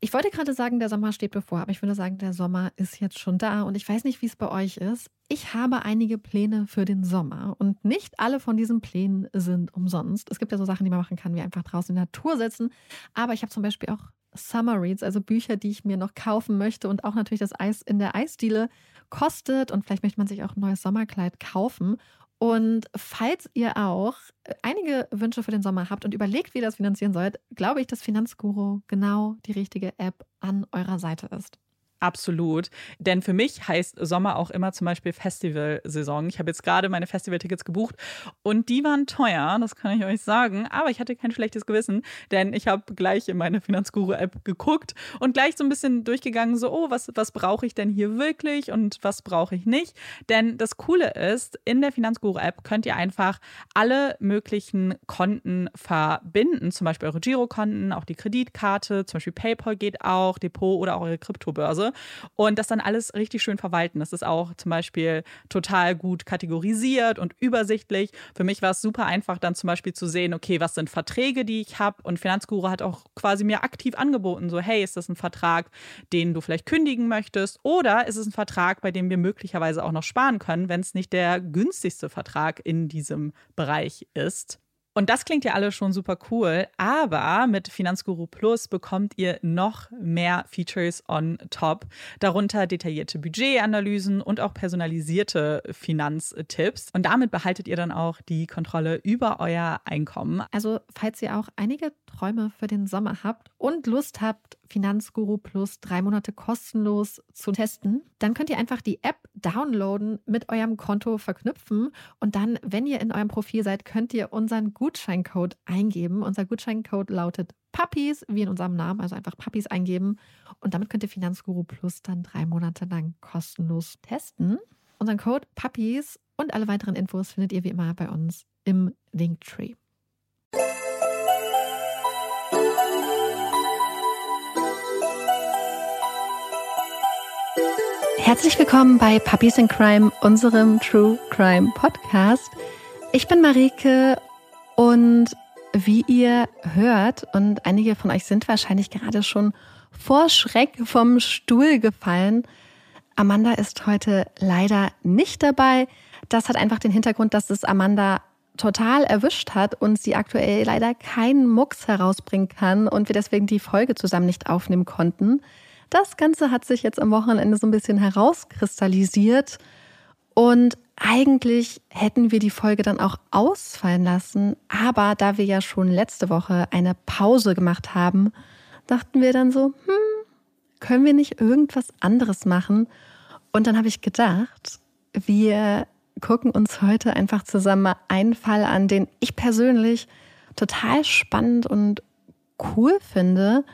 Ich wollte gerade sagen, der Sommer steht bevor, aber ich würde sagen, der Sommer ist jetzt schon da und ich weiß nicht, wie es bei euch ist. Ich habe einige Pläne für den Sommer und nicht alle von diesen Plänen sind umsonst. Es gibt ja so Sachen, die man machen kann, wie einfach draußen in der Natur sitzen, aber ich habe zum Beispiel auch Summer Reads, also Bücher, die ich mir noch kaufen möchte und auch natürlich das Eis in der Eisdiele kostet und vielleicht möchte man sich auch ein neues Sommerkleid kaufen. Und falls ihr auch einige Wünsche für den Sommer habt und überlegt, wie ihr das finanzieren sollt, glaube ich, dass Finanzguru genau die richtige App an eurer Seite ist. Absolut. Denn für mich heißt Sommer auch immer zum Beispiel Festivalsaison. Ich habe jetzt gerade meine Festivaltickets gebucht und die waren teuer, das kann ich euch sagen. Aber ich hatte kein schlechtes Gewissen, denn ich habe gleich in meine Finanzguru-App geguckt und gleich so ein bisschen durchgegangen, so, oh, was, was brauche ich denn hier wirklich und was brauche ich nicht? Denn das Coole ist, in der Finanzguru-App könnt ihr einfach alle möglichen Konten verbinden, zum Beispiel eure Girokonten, auch die Kreditkarte, zum Beispiel PayPal geht auch, Depot oder auch eure Kryptobörse und das dann alles richtig schön verwalten. Das ist auch zum Beispiel total gut kategorisiert und übersichtlich. Für mich war es super einfach, dann zum Beispiel zu sehen, okay, was sind Verträge, die ich habe. Und Finanzguru hat auch quasi mir aktiv angeboten, so, hey, ist das ein Vertrag, den du vielleicht kündigen möchtest? Oder ist es ein Vertrag, bei dem wir möglicherweise auch noch sparen können, wenn es nicht der günstigste Vertrag in diesem Bereich ist? Und das klingt ja alles schon super cool, aber mit Finanzguru Plus bekommt ihr noch mehr Features on top, darunter detaillierte Budgetanalysen und auch personalisierte Finanztipps. Und damit behaltet ihr dann auch die Kontrolle über euer Einkommen. Also, falls ihr auch einige Träume für den Sommer habt und Lust habt, Finanzguru Plus drei Monate kostenlos zu testen, dann könnt ihr einfach die App downloaden, mit eurem Konto verknüpfen und dann, wenn ihr in eurem Profil seid, könnt ihr unseren Gutscheincode eingeben. Unser Gutscheincode lautet Puppies, wie in unserem Namen, also einfach Puppies eingeben und damit könnt ihr Finanzguru Plus dann drei Monate lang kostenlos testen. Unseren Code Puppies und alle weiteren Infos findet ihr wie immer bei uns im Linktree. Herzlich willkommen bei Puppies in Crime, unserem True Crime Podcast. Ich bin Marike und wie ihr hört, und einige von euch sind wahrscheinlich gerade schon vor Schreck vom Stuhl gefallen, Amanda ist heute leider nicht dabei. Das hat einfach den Hintergrund, dass es Amanda total erwischt hat und sie aktuell leider keinen Mucks herausbringen kann und wir deswegen die Folge zusammen nicht aufnehmen konnten. Das Ganze hat sich jetzt am Wochenende so ein bisschen herauskristallisiert und eigentlich hätten wir die Folge dann auch ausfallen lassen, aber da wir ja schon letzte Woche eine Pause gemacht haben, dachten wir dann so, hm, können wir nicht irgendwas anderes machen? Und dann habe ich gedacht, wir gucken uns heute einfach zusammen einen Fall an, den ich persönlich total spannend und cool finde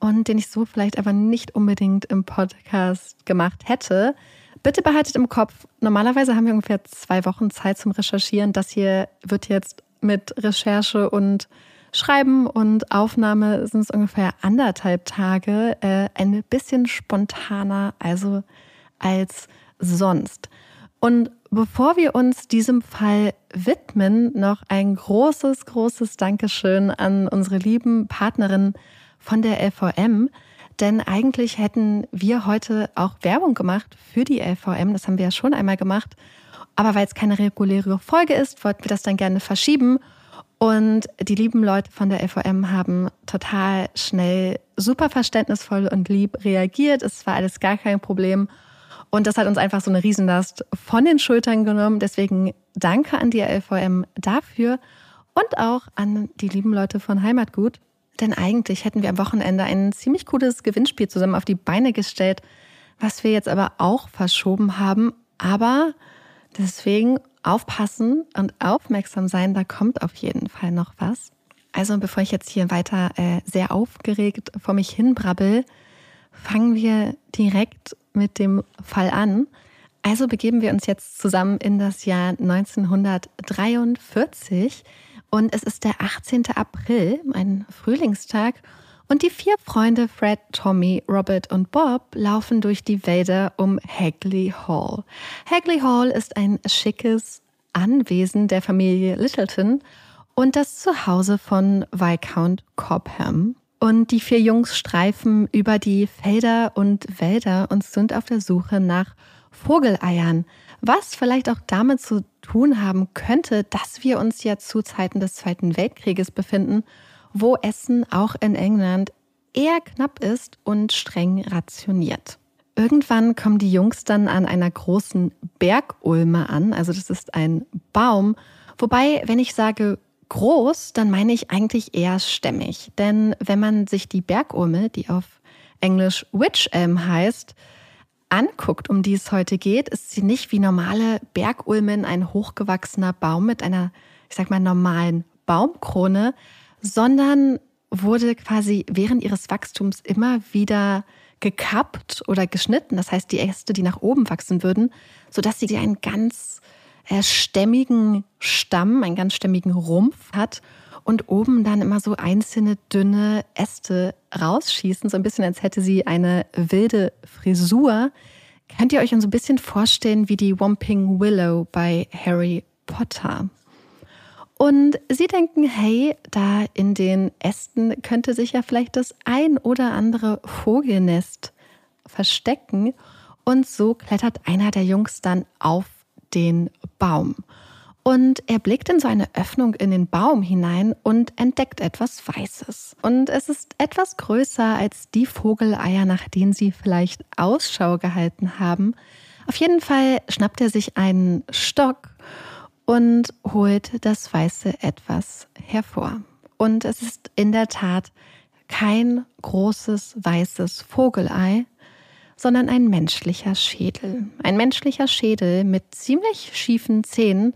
und den ich so vielleicht aber nicht unbedingt im Podcast gemacht hätte. Bitte behaltet im Kopf, normalerweise haben wir ungefähr zwei Wochen Zeit zum Recherchieren. Das hier wird jetzt mit Recherche und Schreiben und Aufnahme sind es ungefähr anderthalb Tage, äh, ein bisschen spontaner, also als sonst. Und bevor wir uns diesem Fall widmen, noch ein großes, großes Dankeschön an unsere lieben Partnerinnen von der LVM. Denn eigentlich hätten wir heute auch Werbung gemacht für die LVM. Das haben wir ja schon einmal gemacht. Aber weil es keine reguläre Folge ist, wollten wir das dann gerne verschieben. Und die lieben Leute von der LVM haben total schnell, super verständnisvoll und lieb reagiert. Es war alles gar kein Problem. Und das hat uns einfach so eine Riesenlast von den Schultern genommen. Deswegen danke an die LVM dafür und auch an die lieben Leute von Heimatgut. Denn eigentlich hätten wir am Wochenende ein ziemlich cooles Gewinnspiel zusammen auf die Beine gestellt, was wir jetzt aber auch verschoben haben. Aber deswegen aufpassen und aufmerksam sein, da kommt auf jeden Fall noch was. Also bevor ich jetzt hier weiter äh, sehr aufgeregt vor mich hinbrabbel, fangen wir direkt mit dem Fall an. Also begeben wir uns jetzt zusammen in das Jahr 1943 und es ist der 18. April, ein Frühlingstag. Und die vier Freunde Fred, Tommy, Robert und Bob laufen durch die Wälder um Hagley Hall. Hagley Hall ist ein schickes Anwesen der Familie Littleton und das Zuhause von Viscount Cobham. Und die vier Jungs streifen über die Felder und Wälder und sind auf der Suche nach Vogeleiern, was vielleicht auch damit zu tun haben könnte, dass wir uns ja zu Zeiten des Zweiten Weltkrieges befinden, wo Essen auch in England eher knapp ist und streng rationiert. Irgendwann kommen die Jungs dann an einer großen Bergulme an, also das ist ein Baum, wobei, wenn ich sage groß, dann meine ich eigentlich eher stämmig. Denn wenn man sich die Bergulme, die auf Englisch Witch Elm heißt, anguckt, um die es heute geht, ist sie nicht wie normale Bergulmen ein hochgewachsener Baum mit einer, ich sag mal, normalen Baumkrone, sondern wurde quasi während ihres Wachstums immer wieder gekappt oder geschnitten. Das heißt, die Äste, die nach oben wachsen würden, sodass sie einen ganz äh, stämmigen Stamm, einen ganz stämmigen Rumpf hat und oben dann immer so einzelne dünne Äste rausschießen, so ein bisschen als hätte sie eine wilde Frisur. Könnt ihr euch so ein bisschen vorstellen wie die Whomping Willow bei Harry Potter? Und sie denken, hey, da in den Ästen könnte sich ja vielleicht das ein oder andere Vogelnest verstecken. Und so klettert einer der Jungs dann auf den Baum. Und er blickt in so eine Öffnung in den Baum hinein und entdeckt etwas Weißes. Und es ist etwas größer als die Vogeleier, nach denen sie vielleicht Ausschau gehalten haben. Auf jeden Fall schnappt er sich einen Stock und holt das weiße etwas hervor. Und es ist in der Tat kein großes weißes Vogelei, sondern ein menschlicher Schädel. Ein menschlicher Schädel mit ziemlich schiefen Zähnen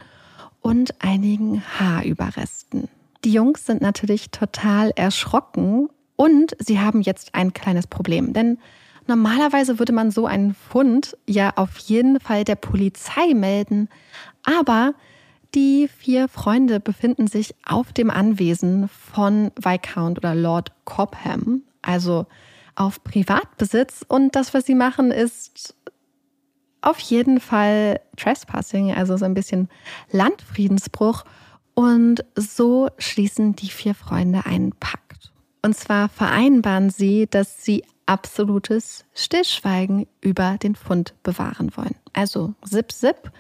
und einigen Haarüberresten. Die Jungs sind natürlich total erschrocken und sie haben jetzt ein kleines Problem, denn normalerweise würde man so einen Fund ja auf jeden Fall der Polizei melden, aber die vier Freunde befinden sich auf dem Anwesen von Viscount oder Lord Cobham, also auf Privatbesitz und das, was sie machen, ist auf jeden Fall Trespassing, also so ein bisschen Landfriedensbruch. Und so schließen die vier Freunde einen Pakt. Und zwar vereinbaren sie, dass sie absolutes Stillschweigen über den Fund bewahren wollen. Also Zip Zip,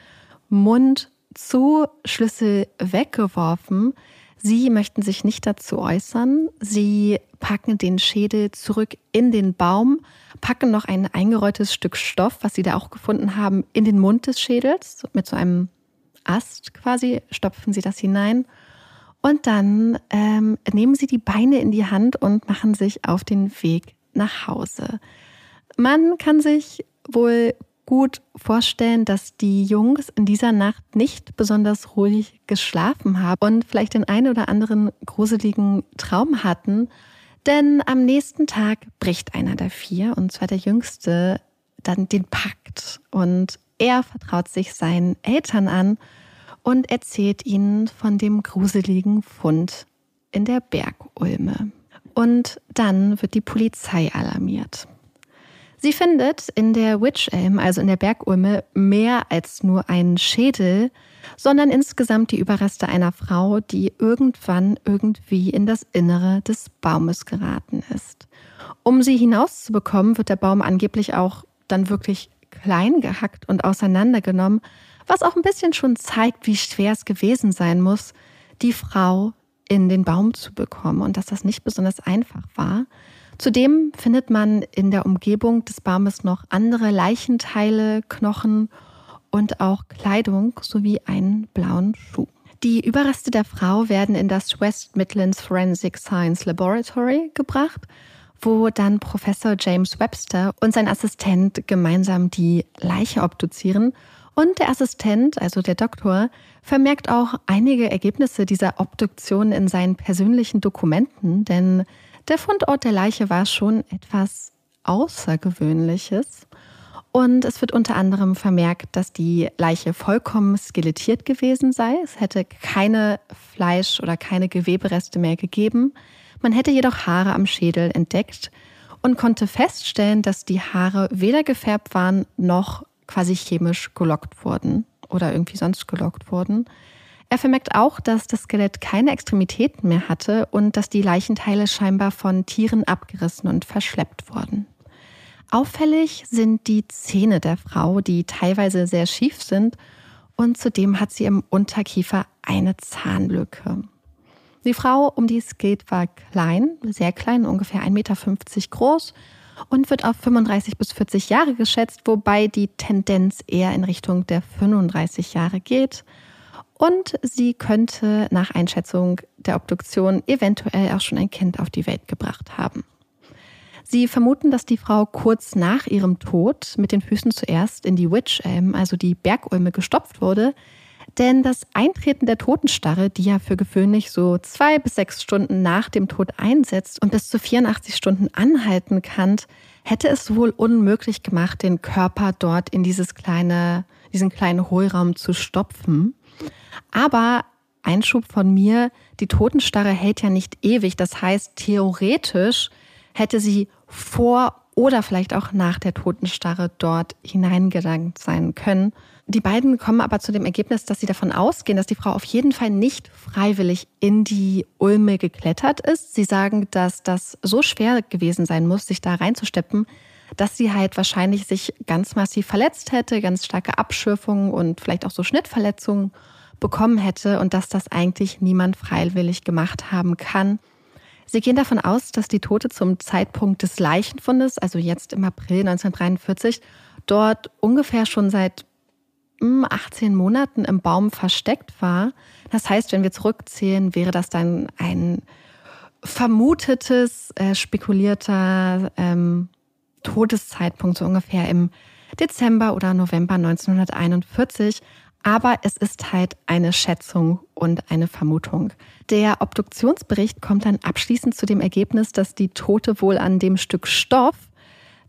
Mund zu, Schlüssel weggeworfen. Sie möchten sich nicht dazu äußern. Sie packen den Schädel zurück in den Baum, packen noch ein eingerolltes Stück Stoff, was sie da auch gefunden haben, in den Mund des Schädels. Mit so einem Ast quasi stopfen sie das hinein. Und dann ähm, nehmen sie die Beine in die Hand und machen sich auf den Weg nach Hause. Man kann sich wohl gut vorstellen, dass die Jungs in dieser Nacht nicht besonders ruhig geschlafen haben und vielleicht den einen oder anderen gruseligen Traum hatten. Denn am nächsten Tag bricht einer der vier, und zwar der Jüngste, dann den Pakt. Und er vertraut sich seinen Eltern an und erzählt ihnen von dem gruseligen Fund in der Bergulme. Und dann wird die Polizei alarmiert. Sie findet in der Witch Elm, also in der Bergulme, mehr als nur einen Schädel, sondern insgesamt die Überreste einer Frau, die irgendwann irgendwie in das Innere des Baumes geraten ist. Um sie hinauszubekommen, wird der Baum angeblich auch dann wirklich klein gehackt und auseinandergenommen, was auch ein bisschen schon zeigt, wie schwer es gewesen sein muss, die Frau in den Baum zu bekommen und dass das nicht besonders einfach war. Zudem findet man in der Umgebung des Baumes noch andere Leichenteile, Knochen und auch Kleidung sowie einen blauen Schuh. Die Überreste der Frau werden in das West Midlands Forensic Science Laboratory gebracht, wo dann Professor James Webster und sein Assistent gemeinsam die Leiche obduzieren Und der Assistent, also der Doktor, vermerkt auch einige Ergebnisse dieser Obduktion in seinen persönlichen Dokumenten, denn der Fundort der Leiche war schon etwas Außergewöhnliches. Und es wird unter anderem vermerkt, dass die Leiche vollkommen skelettiert gewesen sei. Es hätte keine Fleisch- oder keine Gewebereste mehr gegeben. Man hätte jedoch Haare am Schädel entdeckt und konnte feststellen, dass die Haare weder gefärbt waren noch quasi chemisch gelockt wurden oder irgendwie sonst gelockt wurden. Er vermerkt auch, dass das Skelett keine Extremitäten mehr hatte und dass die Leichenteile scheinbar von Tieren abgerissen und verschleppt wurden. Auffällig sind die Zähne der Frau, die teilweise sehr schief sind und zudem hat sie im Unterkiefer eine Zahnlücke. Die Frau, um die es geht, war klein, sehr klein, ungefähr 1,50 Meter groß und wird auf 35 bis 40 Jahre geschätzt, wobei die Tendenz eher in Richtung der 35 Jahre geht. Und sie könnte nach Einschätzung der Obduktion eventuell auch schon ein Kind auf die Welt gebracht haben. Sie vermuten, dass die Frau kurz nach ihrem Tod mit den Füßen zuerst in die Witch Elm, also die Bergulme, gestopft wurde. Denn das Eintreten der Totenstarre, die ja für gewöhnlich so zwei bis sechs Stunden nach dem Tod einsetzt und bis zu 84 Stunden anhalten kann, hätte es wohl unmöglich gemacht, den Körper dort in dieses kleine, diesen kleinen Hohlraum zu stopfen. Aber Einschub von mir, die Totenstarre hält ja nicht ewig. Das heißt, theoretisch hätte sie vor oder vielleicht auch nach der Totenstarre dort hineingelangt sein können. Die beiden kommen aber zu dem Ergebnis, dass sie davon ausgehen, dass die Frau auf jeden Fall nicht freiwillig in die Ulme geklettert ist. Sie sagen, dass das so schwer gewesen sein muss, sich da reinzusteppen, dass sie halt wahrscheinlich sich ganz massiv verletzt hätte, ganz starke Abschürfungen und vielleicht auch so Schnittverletzungen bekommen hätte und dass das eigentlich niemand freiwillig gemacht haben kann. Sie gehen davon aus, dass die Tote zum Zeitpunkt des Leichenfundes, also jetzt im April 1943, dort ungefähr schon seit 18 hm, Monaten im Baum versteckt war. Das heißt, wenn wir zurückzählen, wäre das dann ein vermutetes, äh, spekulierter ähm, Todeszeitpunkt, so ungefähr im Dezember oder November 1941 aber es ist halt eine Schätzung und eine Vermutung. Der Obduktionsbericht kommt dann abschließend zu dem Ergebnis, dass die Tote wohl an dem Stück Stoff,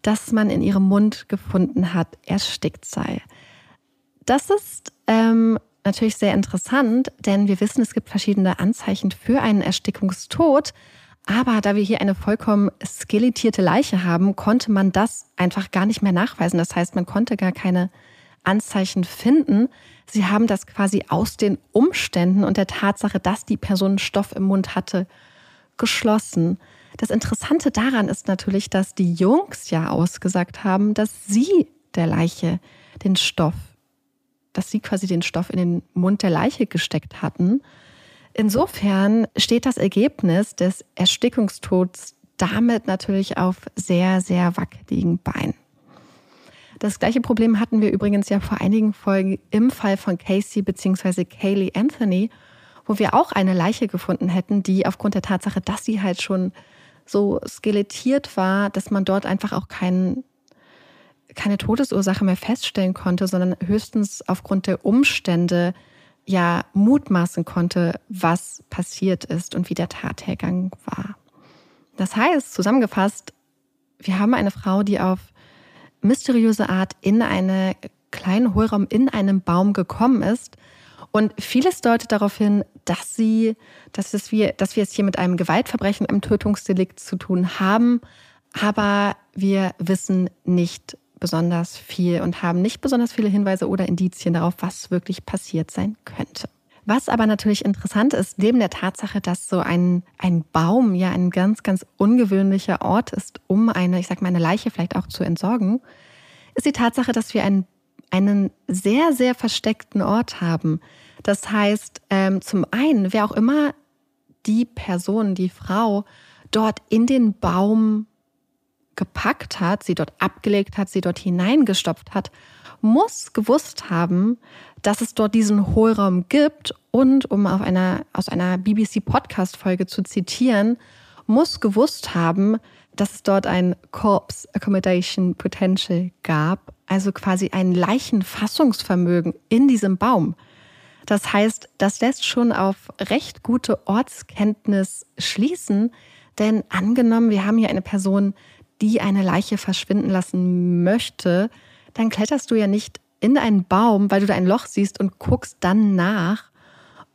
das man in ihrem Mund gefunden hat, erstickt sei. Das ist ähm, natürlich sehr interessant, denn wir wissen, es gibt verschiedene Anzeichen für einen Erstickungstod. Aber da wir hier eine vollkommen skelettierte Leiche haben, konnte man das einfach gar nicht mehr nachweisen. Das heißt, man konnte gar keine Anzeichen finden. Sie haben das quasi aus den Umständen und der Tatsache, dass die Person Stoff im Mund hatte, geschlossen. Das Interessante daran ist natürlich, dass die Jungs ja ausgesagt haben, dass sie der Leiche den Stoff, dass sie quasi den Stoff in den Mund der Leiche gesteckt hatten. Insofern steht das Ergebnis des Erstickungstods damit natürlich auf sehr, sehr wackeligen Beinen. Das gleiche Problem hatten wir übrigens ja vor einigen Folgen im Fall von Casey bzw. Kaylee Anthony, wo wir auch eine Leiche gefunden hätten, die aufgrund der Tatsache, dass sie halt schon so skelettiert war, dass man dort einfach auch kein, keine Todesursache mehr feststellen konnte, sondern höchstens aufgrund der Umstände ja mutmaßen konnte, was passiert ist und wie der Tathergang war. Das heißt, zusammengefasst, wir haben eine Frau, die auf mysteriöse Art in einen kleinen Hohlraum in einem Baum gekommen ist. Und vieles deutet darauf hin, dass sie, dass, es wir, dass wir es hier mit einem Gewaltverbrechen, einem Tötungsdelikt zu tun haben. Aber wir wissen nicht besonders viel und haben nicht besonders viele Hinweise oder Indizien darauf, was wirklich passiert sein könnte. Was aber natürlich interessant ist, neben der Tatsache, dass so ein, ein Baum ja ein ganz, ganz ungewöhnlicher Ort ist, um eine, ich sag mal, eine Leiche vielleicht auch zu entsorgen, ist die Tatsache, dass wir einen, einen sehr, sehr versteckten Ort haben. Das heißt, ähm, zum einen, wer auch immer die Person, die Frau dort in den Baum gepackt hat, sie dort abgelegt hat, sie dort hineingestopft hat, muss gewusst haben, dass es dort diesen Hohlraum gibt und, um auf einer, aus einer BBC-Podcast-Folge zu zitieren, muss gewusst haben, dass es dort ein Corpse Accommodation Potential gab. also quasi ein Leichenfassungsvermögen in diesem Baum. Das heißt, das lässt schon auf recht gute Ortskenntnis schließen, denn angenommen, wir haben hier eine Person, die eine Leiche verschwinden lassen möchte, dann kletterst du ja nicht in einen Baum, weil du da ein Loch siehst und guckst dann nach,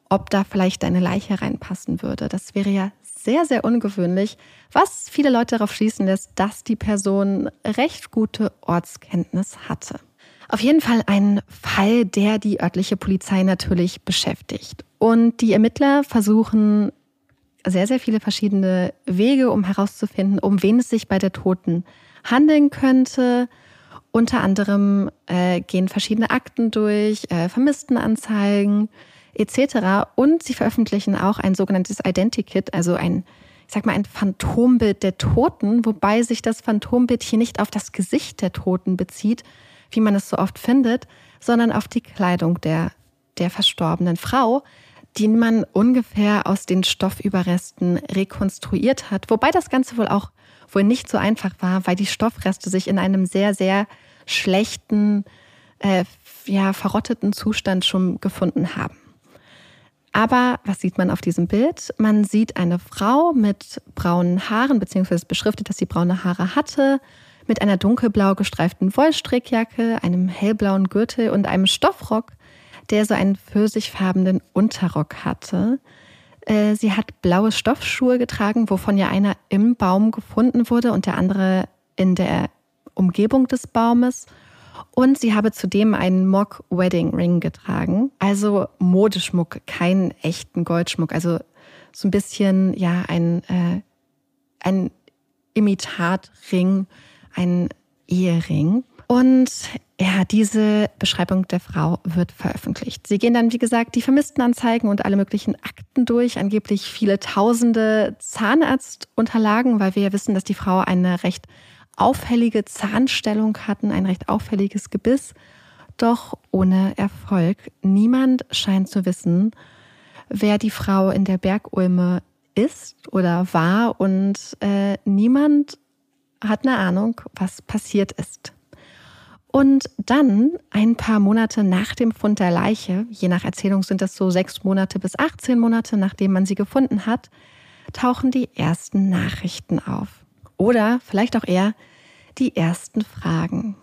ob da vielleicht deine Leiche reinpassen würde. Das wäre ja sehr, sehr ungewöhnlich, was viele Leute darauf schließen lässt, dass die Person recht gute Ortskenntnis hatte. Auf jeden Fall ein Fall, der die örtliche Polizei natürlich beschäftigt. Und die Ermittler versuchen sehr, sehr viele verschiedene Wege, um herauszufinden, um wen es sich bei der Toten handeln könnte. Unter anderem äh, gehen verschiedene Akten durch, äh, Vermisstenanzeigen etc. Und sie veröffentlichen auch ein sogenanntes Identikit, also ein, ich sag mal, ein Phantombild der Toten, wobei sich das Phantombild hier nicht auf das Gesicht der Toten bezieht, wie man es so oft findet, sondern auf die Kleidung der, der verstorbenen Frau, die man ungefähr aus den Stoffüberresten rekonstruiert hat. Wobei das Ganze wohl auch wohl nicht so einfach war, weil die Stoffreste sich in einem sehr, sehr schlechten, äh, ja, verrotteten Zustand schon gefunden haben. Aber was sieht man auf diesem Bild? Man sieht eine Frau mit braunen Haaren, beziehungsweise beschriftet, dass sie braune Haare hatte, mit einer dunkelblau gestreiften Wollstrickjacke, einem hellblauen Gürtel und einem Stoffrock, der so einen pfirsichfarbenen Unterrock hatte. Äh, sie hat blaue Stoffschuhe getragen, wovon ja einer im Baum gefunden wurde und der andere in der Umgebung des Baumes. Und sie habe zudem einen Mock Wedding Ring getragen, also Modeschmuck, keinen echten Goldschmuck, also so ein bisschen ja ein äh, ein Imitatring, ein Ehering. Und ja, diese Beschreibung der Frau wird veröffentlicht. Sie gehen dann, wie gesagt, die Vermisstenanzeigen und alle möglichen Akten durch, angeblich viele tausende Zahnarztunterlagen, weil wir ja wissen, dass die Frau eine recht auffällige Zahnstellung hatten, ein recht auffälliges Gebiss, doch ohne Erfolg. Niemand scheint zu wissen, wer die Frau in der Bergulme ist oder war und äh, niemand hat eine Ahnung, was passiert ist. Und dann, ein paar Monate nach dem Fund der Leiche, je nach Erzählung sind das so sechs Monate bis 18 Monate, nachdem man sie gefunden hat, tauchen die ersten Nachrichten auf. Oder vielleicht auch eher die ersten Fragen.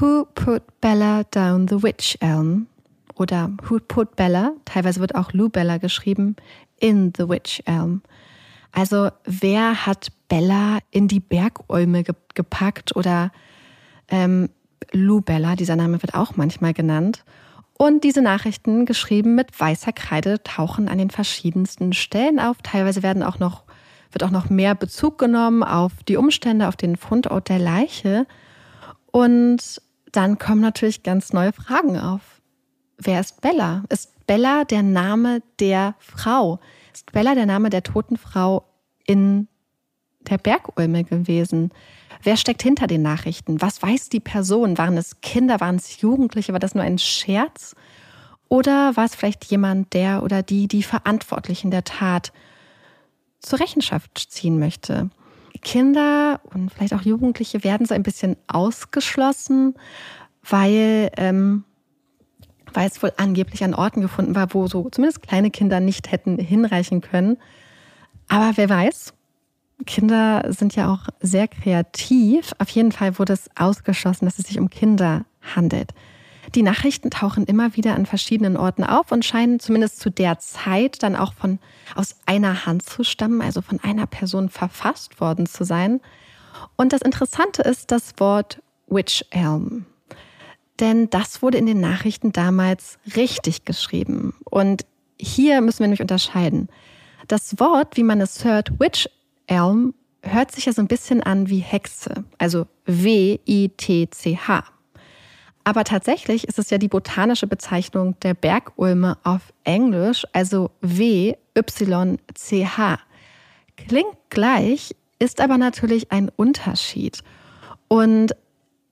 Who put Bella down the witch elm? Oder Who put Bella, teilweise wird auch Lou Bella geschrieben, in the witch elm? Also wer hat Bella in die Bergäume gepackt oder ähm, Lubella, dieser Name wird auch manchmal genannt. Und diese Nachrichten, geschrieben mit weißer Kreide, tauchen an den verschiedensten Stellen auf. Teilweise werden auch noch, wird auch noch mehr Bezug genommen auf die Umstände, auf den Fundort der Leiche. Und dann kommen natürlich ganz neue Fragen auf. Wer ist Bella? Ist Bella der Name der Frau? Ist Bella der Name der toten Frau in der Bergulme gewesen? Wer steckt hinter den Nachrichten? Was weiß die Person? Waren es Kinder? Waren es Jugendliche? War das nur ein Scherz? Oder war es vielleicht jemand, der oder die die Verantwortlichen der Tat zur Rechenschaft ziehen möchte? Kinder und vielleicht auch Jugendliche werden so ein bisschen ausgeschlossen, weil, ähm, weil es wohl angeblich an Orten gefunden war, wo so zumindest kleine Kinder nicht hätten hinreichen können. Aber wer weiß, Kinder sind ja auch sehr kreativ. Auf jeden Fall wurde es ausgeschlossen, dass es sich um Kinder handelt. Die Nachrichten tauchen immer wieder an verschiedenen Orten auf und scheinen zumindest zu der Zeit dann auch von aus einer Hand zu stammen, also von einer Person verfasst worden zu sein. Und das Interessante ist das Wort Witch Elm. Denn das wurde in den Nachrichten damals richtig geschrieben. Und hier müssen wir nämlich unterscheiden. Das Wort, wie man es hört, Witch Elm hört sich ja so ein bisschen an wie Hexe, also W-I-T-C-H. Aber tatsächlich ist es ja die botanische Bezeichnung der Bergulme auf Englisch, also W-Y-C-H. Klingt gleich, ist aber natürlich ein Unterschied. Und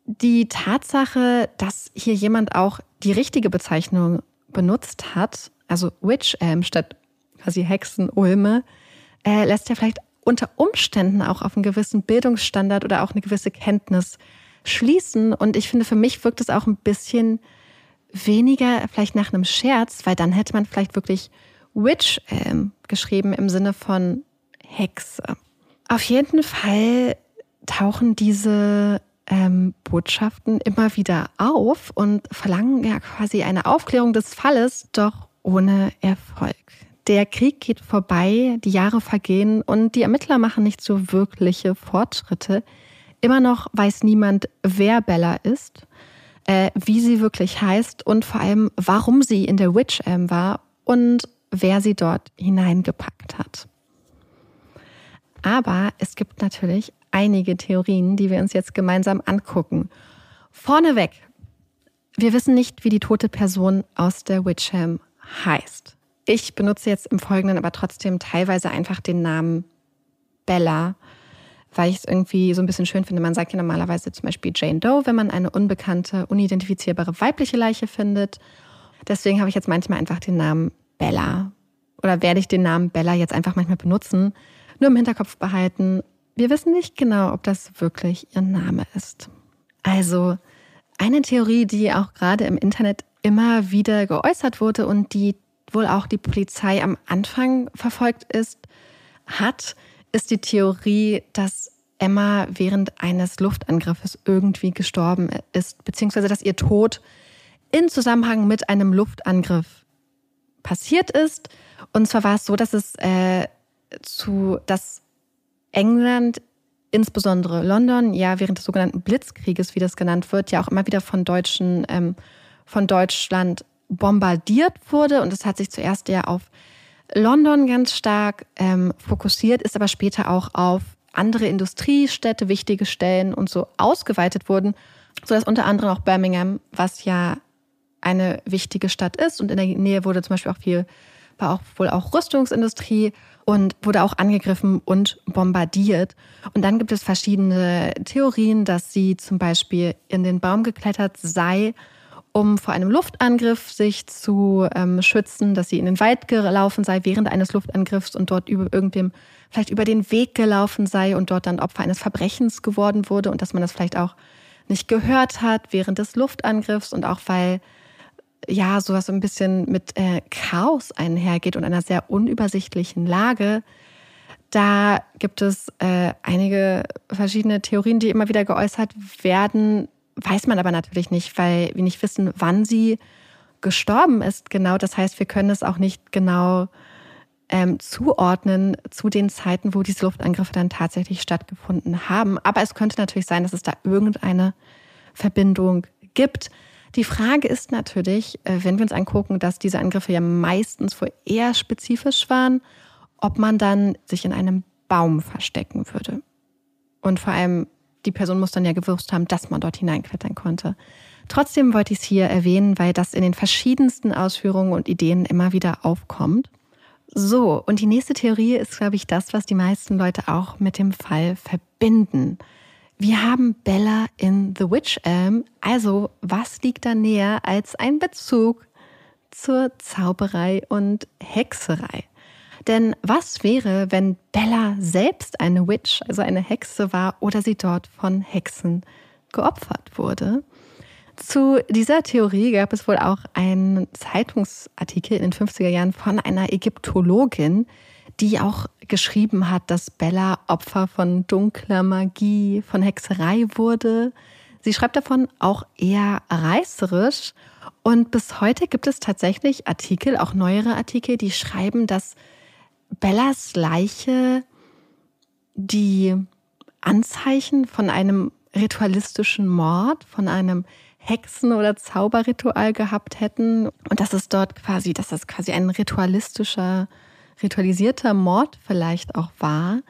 die Tatsache, dass hier jemand auch die richtige Bezeichnung benutzt hat, also Witch Elm statt quasi Hexenulme, äh, lässt ja vielleicht unter Umständen auch auf einen gewissen Bildungsstandard oder auch eine gewisse Kenntnis schließen. Und ich finde, für mich wirkt es auch ein bisschen weniger vielleicht nach einem Scherz, weil dann hätte man vielleicht wirklich Witch ähm, geschrieben im Sinne von Hexe. Auf jeden Fall tauchen diese ähm, Botschaften immer wieder auf und verlangen ja quasi eine Aufklärung des Falles, doch ohne Erfolg. Der Krieg geht vorbei, die Jahre vergehen und die Ermittler machen nicht so wirkliche Fortschritte. Immer noch weiß niemand, wer Bella ist, äh, wie sie wirklich heißt und vor allem, warum sie in der Witch Am war und wer sie dort hineingepackt hat. Aber es gibt natürlich einige Theorien, die wir uns jetzt gemeinsam angucken. Vorneweg, wir wissen nicht, wie die tote Person aus der Witchham heißt. Ich benutze jetzt im Folgenden aber trotzdem teilweise einfach den Namen Bella, weil ich es irgendwie so ein bisschen schön finde. Man sagt ja normalerweise zum Beispiel Jane Doe, wenn man eine unbekannte, unidentifizierbare weibliche Leiche findet. Deswegen habe ich jetzt manchmal einfach den Namen Bella. Oder werde ich den Namen Bella jetzt einfach manchmal benutzen, nur im Hinterkopf behalten. Wir wissen nicht genau, ob das wirklich ihr Name ist. Also eine Theorie, die auch gerade im Internet immer wieder geäußert wurde und die wohl auch die Polizei am Anfang verfolgt ist, hat, ist die Theorie, dass Emma während eines Luftangriffes irgendwie gestorben ist, beziehungsweise dass ihr Tod in Zusammenhang mit einem Luftangriff passiert ist. Und zwar war es so, dass es äh, zu, dass England, insbesondere London, ja während des sogenannten Blitzkrieges, wie das genannt wird, ja auch immer wieder von Deutschen, ähm, von Deutschland bombardiert wurde. Und es hat sich zuerst ja auf London ganz stark ähm, fokussiert, ist aber später auch auf andere Industriestädte, wichtige Stellen und so ausgeweitet wurden, sodass unter anderem auch Birmingham, was ja eine wichtige Stadt ist und in der Nähe wurde zum Beispiel auch viel, war auch wohl auch Rüstungsindustrie und wurde auch angegriffen und bombardiert. Und dann gibt es verschiedene Theorien, dass sie zum Beispiel in den Baum geklettert sei um vor einem Luftangriff sich zu ähm, schützen, dass sie in den Wald gelaufen sei während eines Luftangriffs und dort über irgendwem vielleicht über den Weg gelaufen sei und dort dann Opfer eines Verbrechens geworden wurde und dass man das vielleicht auch nicht gehört hat während des Luftangriffs und auch weil ja sowas so ein bisschen mit äh, Chaos einhergeht und einer sehr unübersichtlichen Lage. Da gibt es äh, einige verschiedene Theorien, die immer wieder geäußert werden, weiß man aber natürlich nicht, weil wir nicht wissen, wann sie gestorben ist. Genau, das heißt, wir können es auch nicht genau ähm, zuordnen zu den Zeiten, wo diese Luftangriffe dann tatsächlich stattgefunden haben. Aber es könnte natürlich sein, dass es da irgendeine Verbindung gibt. Die Frage ist natürlich, äh, wenn wir uns angucken, dass diese Angriffe ja meistens wohl eher spezifisch waren, ob man dann sich in einem Baum verstecken würde. Und vor allem, die Person muss dann ja gewusst haben, dass man dort hineinklettern konnte. Trotzdem wollte ich es hier erwähnen, weil das in den verschiedensten Ausführungen und Ideen immer wieder aufkommt. So, und die nächste Theorie ist, glaube ich, das, was die meisten Leute auch mit dem Fall verbinden. Wir haben Bella in The Witch Elm, also was liegt da näher als ein Bezug zur Zauberei und Hexerei? Denn was wäre, wenn Bella selbst eine Witch, also eine Hexe war oder sie dort von Hexen geopfert wurde? Zu dieser Theorie gab es wohl auch einen Zeitungsartikel in den 50er Jahren von einer Ägyptologin, die auch geschrieben hat, dass Bella Opfer von dunkler Magie, von Hexerei wurde. Sie schreibt davon auch eher reißerisch. Und bis heute gibt es tatsächlich Artikel, auch neuere Artikel, die schreiben, dass Bellas Leiche die Anzeichen von einem ritualistischen Mord, von einem Hexen- oder Zauberritual gehabt hätten und dass es dort quasi, dass das quasi ein ritualistischer, ritualisierter Mord vielleicht auch war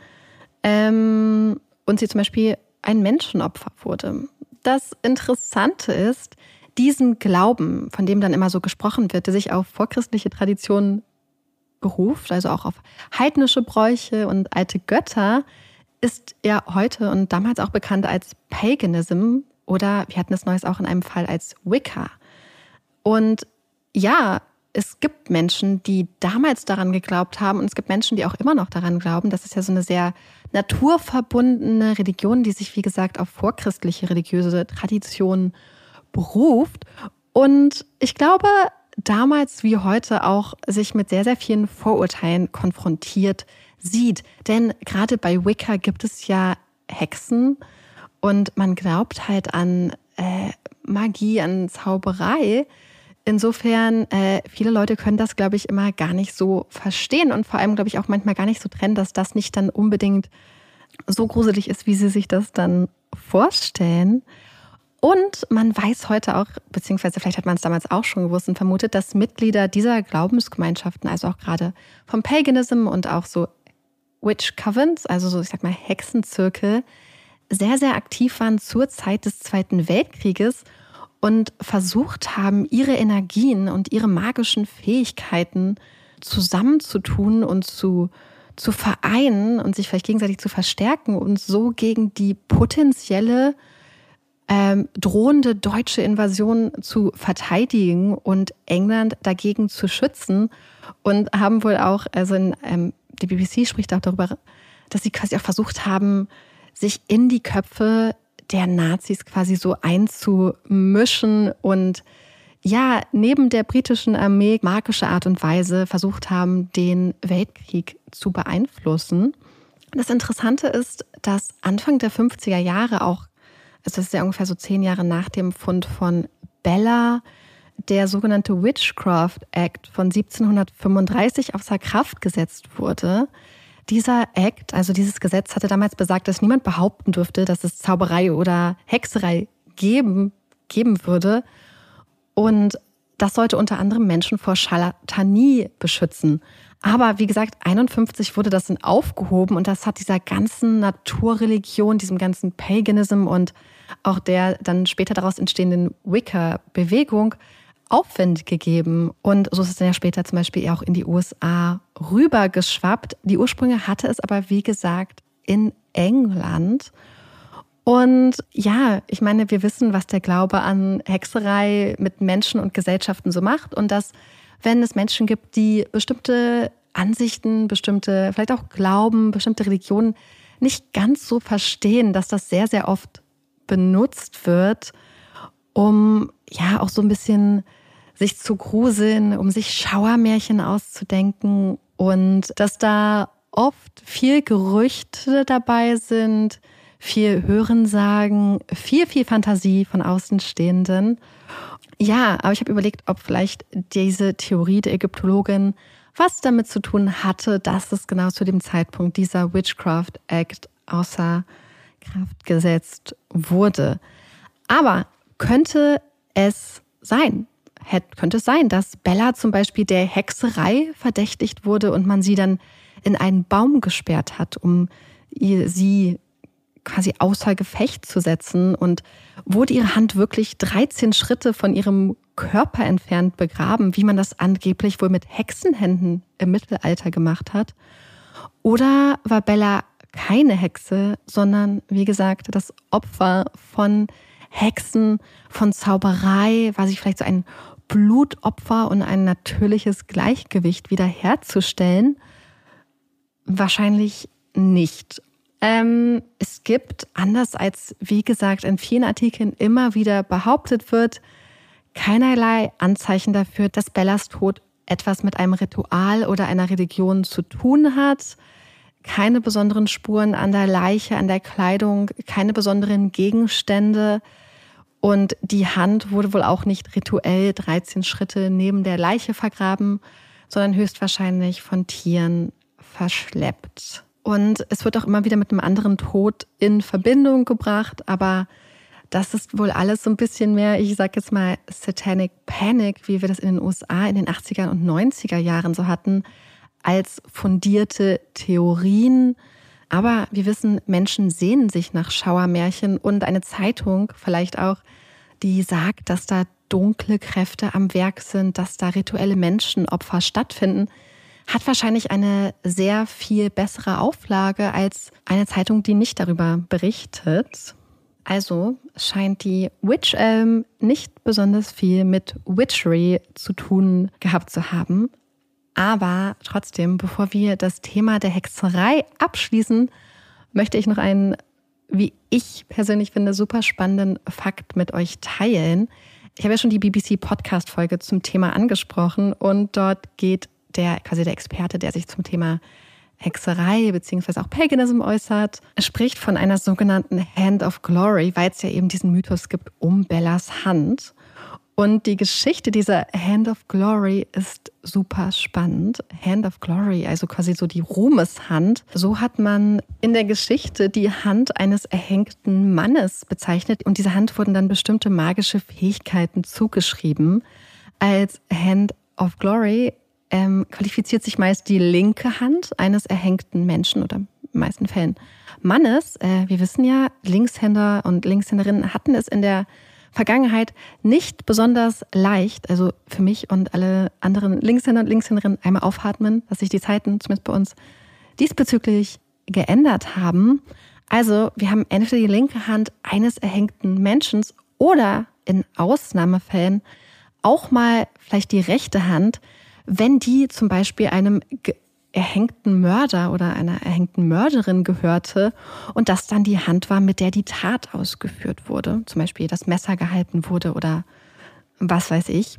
ähm, und sie zum Beispiel ein Menschenopfer wurde. Das Interessante ist, diesen Glauben, von dem dann immer so gesprochen wird, der sich auf vorchristliche Traditionen beruft, also auch auf heidnische Bräuche und alte Götter, ist ja heute und damals auch bekannt als Paganism oder wir hatten es neues auch in einem Fall als Wicca. Und ja, es gibt Menschen, die damals daran geglaubt haben und es gibt Menschen, die auch immer noch daran glauben. Das ist ja so eine sehr naturverbundene Religion, die sich, wie gesagt, auf vorchristliche religiöse Traditionen beruft. Und ich glaube, damals wie heute auch sich mit sehr, sehr vielen Vorurteilen konfrontiert sieht. Denn gerade bei Wicca gibt es ja Hexen und man glaubt halt an äh, Magie, an Zauberei. Insofern, äh, viele Leute können das, glaube ich, immer gar nicht so verstehen und vor allem, glaube ich, auch manchmal gar nicht so trennen, dass das nicht dann unbedingt so gruselig ist, wie sie sich das dann vorstellen. Und man weiß heute auch, beziehungsweise vielleicht hat man es damals auch schon gewusst und vermutet, dass Mitglieder dieser Glaubensgemeinschaften, also auch gerade vom Paganism und auch so Witch Covens, also so, ich sag mal, Hexenzirkel, sehr, sehr aktiv waren zur Zeit des Zweiten Weltkrieges und versucht haben, ihre Energien und ihre magischen Fähigkeiten zusammenzutun und zu, zu vereinen und sich vielleicht gegenseitig zu verstärken und so gegen die potenzielle ähm, drohende deutsche Invasion zu verteidigen und England dagegen zu schützen und haben wohl auch, also in, ähm, die BBC spricht auch darüber, dass sie quasi auch versucht haben, sich in die Köpfe der Nazis quasi so einzumischen und ja, neben der britischen Armee magische Art und Weise versucht haben, den Weltkrieg zu beeinflussen. Das Interessante ist, dass Anfang der 50er Jahre auch es ist ja ungefähr so zehn Jahre nach dem Fund von Bella, der sogenannte Witchcraft Act von 1735 außer Kraft gesetzt wurde. Dieser Act, also dieses Gesetz, hatte damals besagt, dass niemand behaupten dürfte, dass es Zauberei oder Hexerei geben, geben würde. Und das sollte unter anderem Menschen vor Scharlatanie beschützen. Aber wie gesagt, 51 wurde das dann aufgehoben und das hat dieser ganzen Naturreligion, diesem ganzen Paganism und auch der dann später daraus entstehenden Wicca-Bewegung Aufwind gegeben. Und so ist es dann ja später zum Beispiel auch in die USA rübergeschwappt. Die Ursprünge hatte es aber, wie gesagt, in England. Und ja, ich meine, wir wissen, was der Glaube an Hexerei mit Menschen und Gesellschaften so macht und dass wenn es Menschen gibt, die bestimmte Ansichten, bestimmte, vielleicht auch Glauben, bestimmte Religionen nicht ganz so verstehen, dass das sehr, sehr oft benutzt wird, um ja auch so ein bisschen sich zu gruseln, um sich Schauermärchen auszudenken und dass da oft viel Gerüchte dabei sind, viel Hörensagen, viel, viel Fantasie von Außenstehenden. Ja, aber ich habe überlegt, ob vielleicht diese Theorie der Ägyptologin was damit zu tun hatte, dass es genau zu dem Zeitpunkt dieser Witchcraft Act außer Kraft gesetzt wurde. Aber könnte es sein, hätte, könnte es sein, dass Bella zum Beispiel der Hexerei verdächtigt wurde und man sie dann in einen Baum gesperrt hat, um sie quasi außer Gefecht zu setzen und wurde ihre Hand wirklich 13 Schritte von ihrem Körper entfernt begraben, wie man das angeblich wohl mit Hexenhänden im Mittelalter gemacht hat? Oder war Bella keine Hexe, sondern wie gesagt das Opfer von Hexen, von Zauberei, war sie vielleicht so ein Blutopfer und ein natürliches Gleichgewicht wiederherzustellen? Wahrscheinlich nicht. Ähm, es gibt, anders als wie gesagt in vielen Artikeln immer wieder behauptet wird, keinerlei Anzeichen dafür, dass Bellas Tod etwas mit einem Ritual oder einer Religion zu tun hat. Keine besonderen Spuren an der Leiche, an der Kleidung, keine besonderen Gegenstände. Und die Hand wurde wohl auch nicht rituell 13 Schritte neben der Leiche vergraben, sondern höchstwahrscheinlich von Tieren verschleppt. Und es wird auch immer wieder mit einem anderen Tod in Verbindung gebracht, aber das ist wohl alles so ein bisschen mehr, ich sag jetzt mal, Satanic Panic, wie wir das in den USA in den 80er und 90er Jahren so hatten, als fundierte Theorien. Aber wir wissen, Menschen sehnen sich nach Schauermärchen und eine Zeitung vielleicht auch, die sagt, dass da dunkle Kräfte am Werk sind, dass da rituelle Menschenopfer stattfinden hat wahrscheinlich eine sehr viel bessere Auflage als eine Zeitung, die nicht darüber berichtet. Also scheint die Witch Elm nicht besonders viel mit Witchery zu tun gehabt zu haben. Aber trotzdem, bevor wir das Thema der Hexerei abschließen, möchte ich noch einen, wie ich persönlich finde, super spannenden Fakt mit euch teilen. Ich habe ja schon die BBC Podcast Folge zum Thema angesprochen und dort geht der quasi der Experte, der sich zum Thema Hexerei beziehungsweise auch Paganism äußert, spricht von einer sogenannten Hand of Glory, weil es ja eben diesen Mythos gibt um Bellas Hand. Und die Geschichte dieser Hand of Glory ist super spannend. Hand of Glory, also quasi so die Ruhmeshand. So hat man in der Geschichte die Hand eines erhängten Mannes bezeichnet. Und dieser Hand wurden dann bestimmte magische Fähigkeiten zugeschrieben. Als Hand of Glory ähm, qualifiziert sich meist die linke Hand eines erhängten Menschen oder in den meisten Fällen Mannes. Äh, wir wissen ja, Linkshänder und Linkshänderinnen hatten es in der Vergangenheit nicht besonders leicht, also für mich und alle anderen Linkshänder und Linkshänderinnen einmal aufatmen, dass sich die Zeiten zumindest bei uns diesbezüglich geändert haben. Also wir haben entweder die linke Hand eines erhängten Menschen oder in Ausnahmefällen auch mal vielleicht die rechte Hand, wenn die zum Beispiel einem erhängten Mörder oder einer erhängten Mörderin gehörte und das dann die Hand war, mit der die Tat ausgeführt wurde. Zum Beispiel das Messer gehalten wurde oder was weiß ich.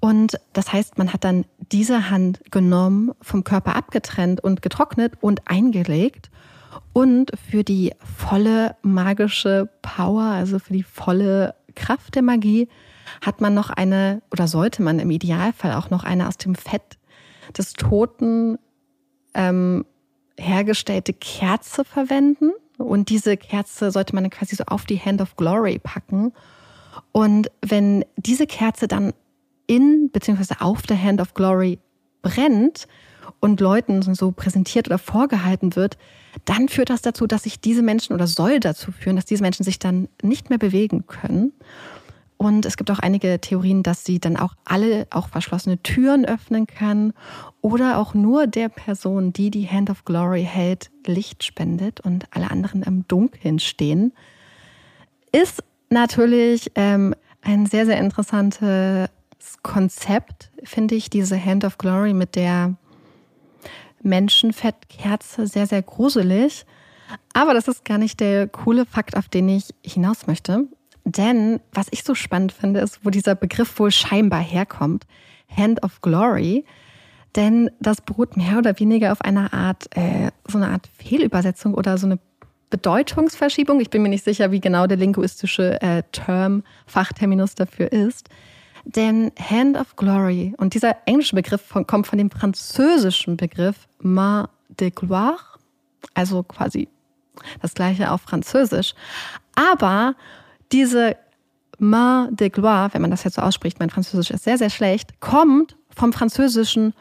Und das heißt, man hat dann diese Hand genommen, vom Körper abgetrennt und getrocknet und eingelegt. Und für die volle magische Power, also für die volle Kraft der Magie, hat man noch eine oder sollte man im Idealfall auch noch eine aus dem Fett des Toten ähm, hergestellte Kerze verwenden. Und diese Kerze sollte man quasi so auf die Hand of Glory packen. Und wenn diese Kerze dann in bzw. auf der Hand of Glory brennt und Leuten so präsentiert oder vorgehalten wird, dann führt das dazu, dass sich diese Menschen oder soll dazu führen, dass diese Menschen sich dann nicht mehr bewegen können. Und es gibt auch einige Theorien, dass sie dann auch alle auch verschlossene Türen öffnen kann oder auch nur der Person, die die Hand of Glory hält, Licht spendet und alle anderen im Dunkeln stehen. Ist natürlich ähm, ein sehr, sehr interessantes Konzept, finde ich, diese Hand of Glory mit der Menschenfettkerze sehr, sehr gruselig. Aber das ist gar nicht der coole Fakt, auf den ich hinaus möchte. Denn was ich so spannend finde, ist, wo dieser Begriff wohl scheinbar herkommt. Hand of Glory. Denn das beruht mehr oder weniger auf einer Art, äh, so eine Art Fehlübersetzung oder so eine Bedeutungsverschiebung. Ich bin mir nicht sicher, wie genau der linguistische äh, Term, Fachterminus dafür ist. Denn Hand of Glory und dieser englische Begriff von, kommt von dem französischen Begriff Main de Gloire, also quasi das gleiche auf Französisch. Aber diese Main de Gloire, wenn man das jetzt so ausspricht, mein Französisch ist sehr, sehr schlecht, kommt vom französischen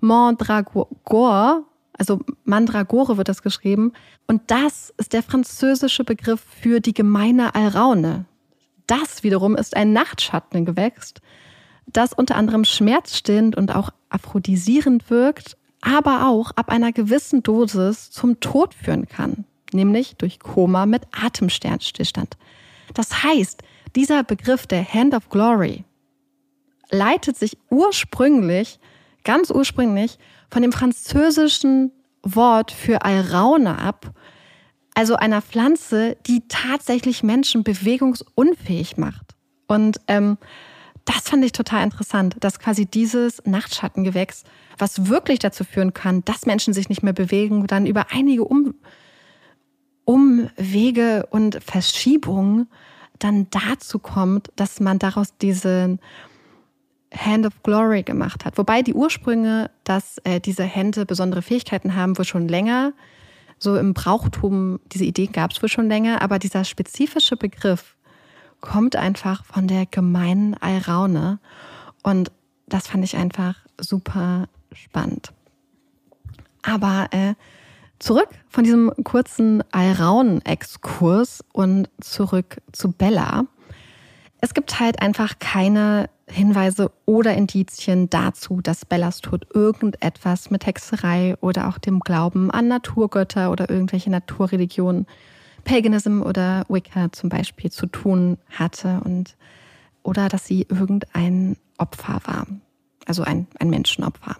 Mandragore, also Mandragore wird das geschrieben. Und das ist der französische Begriff für die gemeine Alraune. Das wiederum ist ein Nachtschattengewächs, das unter anderem schmerzstillend und auch aphrodisierend wirkt, aber auch ab einer gewissen Dosis zum Tod führen kann, nämlich durch Koma mit Atemsternstillstand. Das heißt, dieser Begriff der Hand of Glory leitet sich ursprünglich, ganz ursprünglich, von dem französischen Wort für Alraune ab, also einer Pflanze, die tatsächlich Menschen bewegungsunfähig macht. Und ähm, das fand ich total interessant, dass quasi dieses Nachtschattengewächs, was wirklich dazu führen kann, dass Menschen sich nicht mehr bewegen, dann über einige um Umwege und Verschiebungen dann dazu kommt, dass man daraus diesen Hand of Glory gemacht hat. Wobei die Ursprünge, dass äh, diese Hände besondere Fähigkeiten haben, wohl schon länger. So im Brauchtum, diese Idee gab es wohl schon länger, aber dieser spezifische Begriff kommt einfach von der gemeinen Alraune. Und das fand ich einfach super spannend. Aber äh, Zurück von diesem kurzen Alraun-Exkurs und zurück zu Bella. Es gibt halt einfach keine Hinweise oder Indizien dazu, dass Bellas Tod irgendetwas mit Hexerei oder auch dem Glauben an Naturgötter oder irgendwelche Naturreligionen Paganism oder Wicca zum Beispiel zu tun hatte und oder dass sie irgendein Opfer war, also ein, ein Menschenopfer.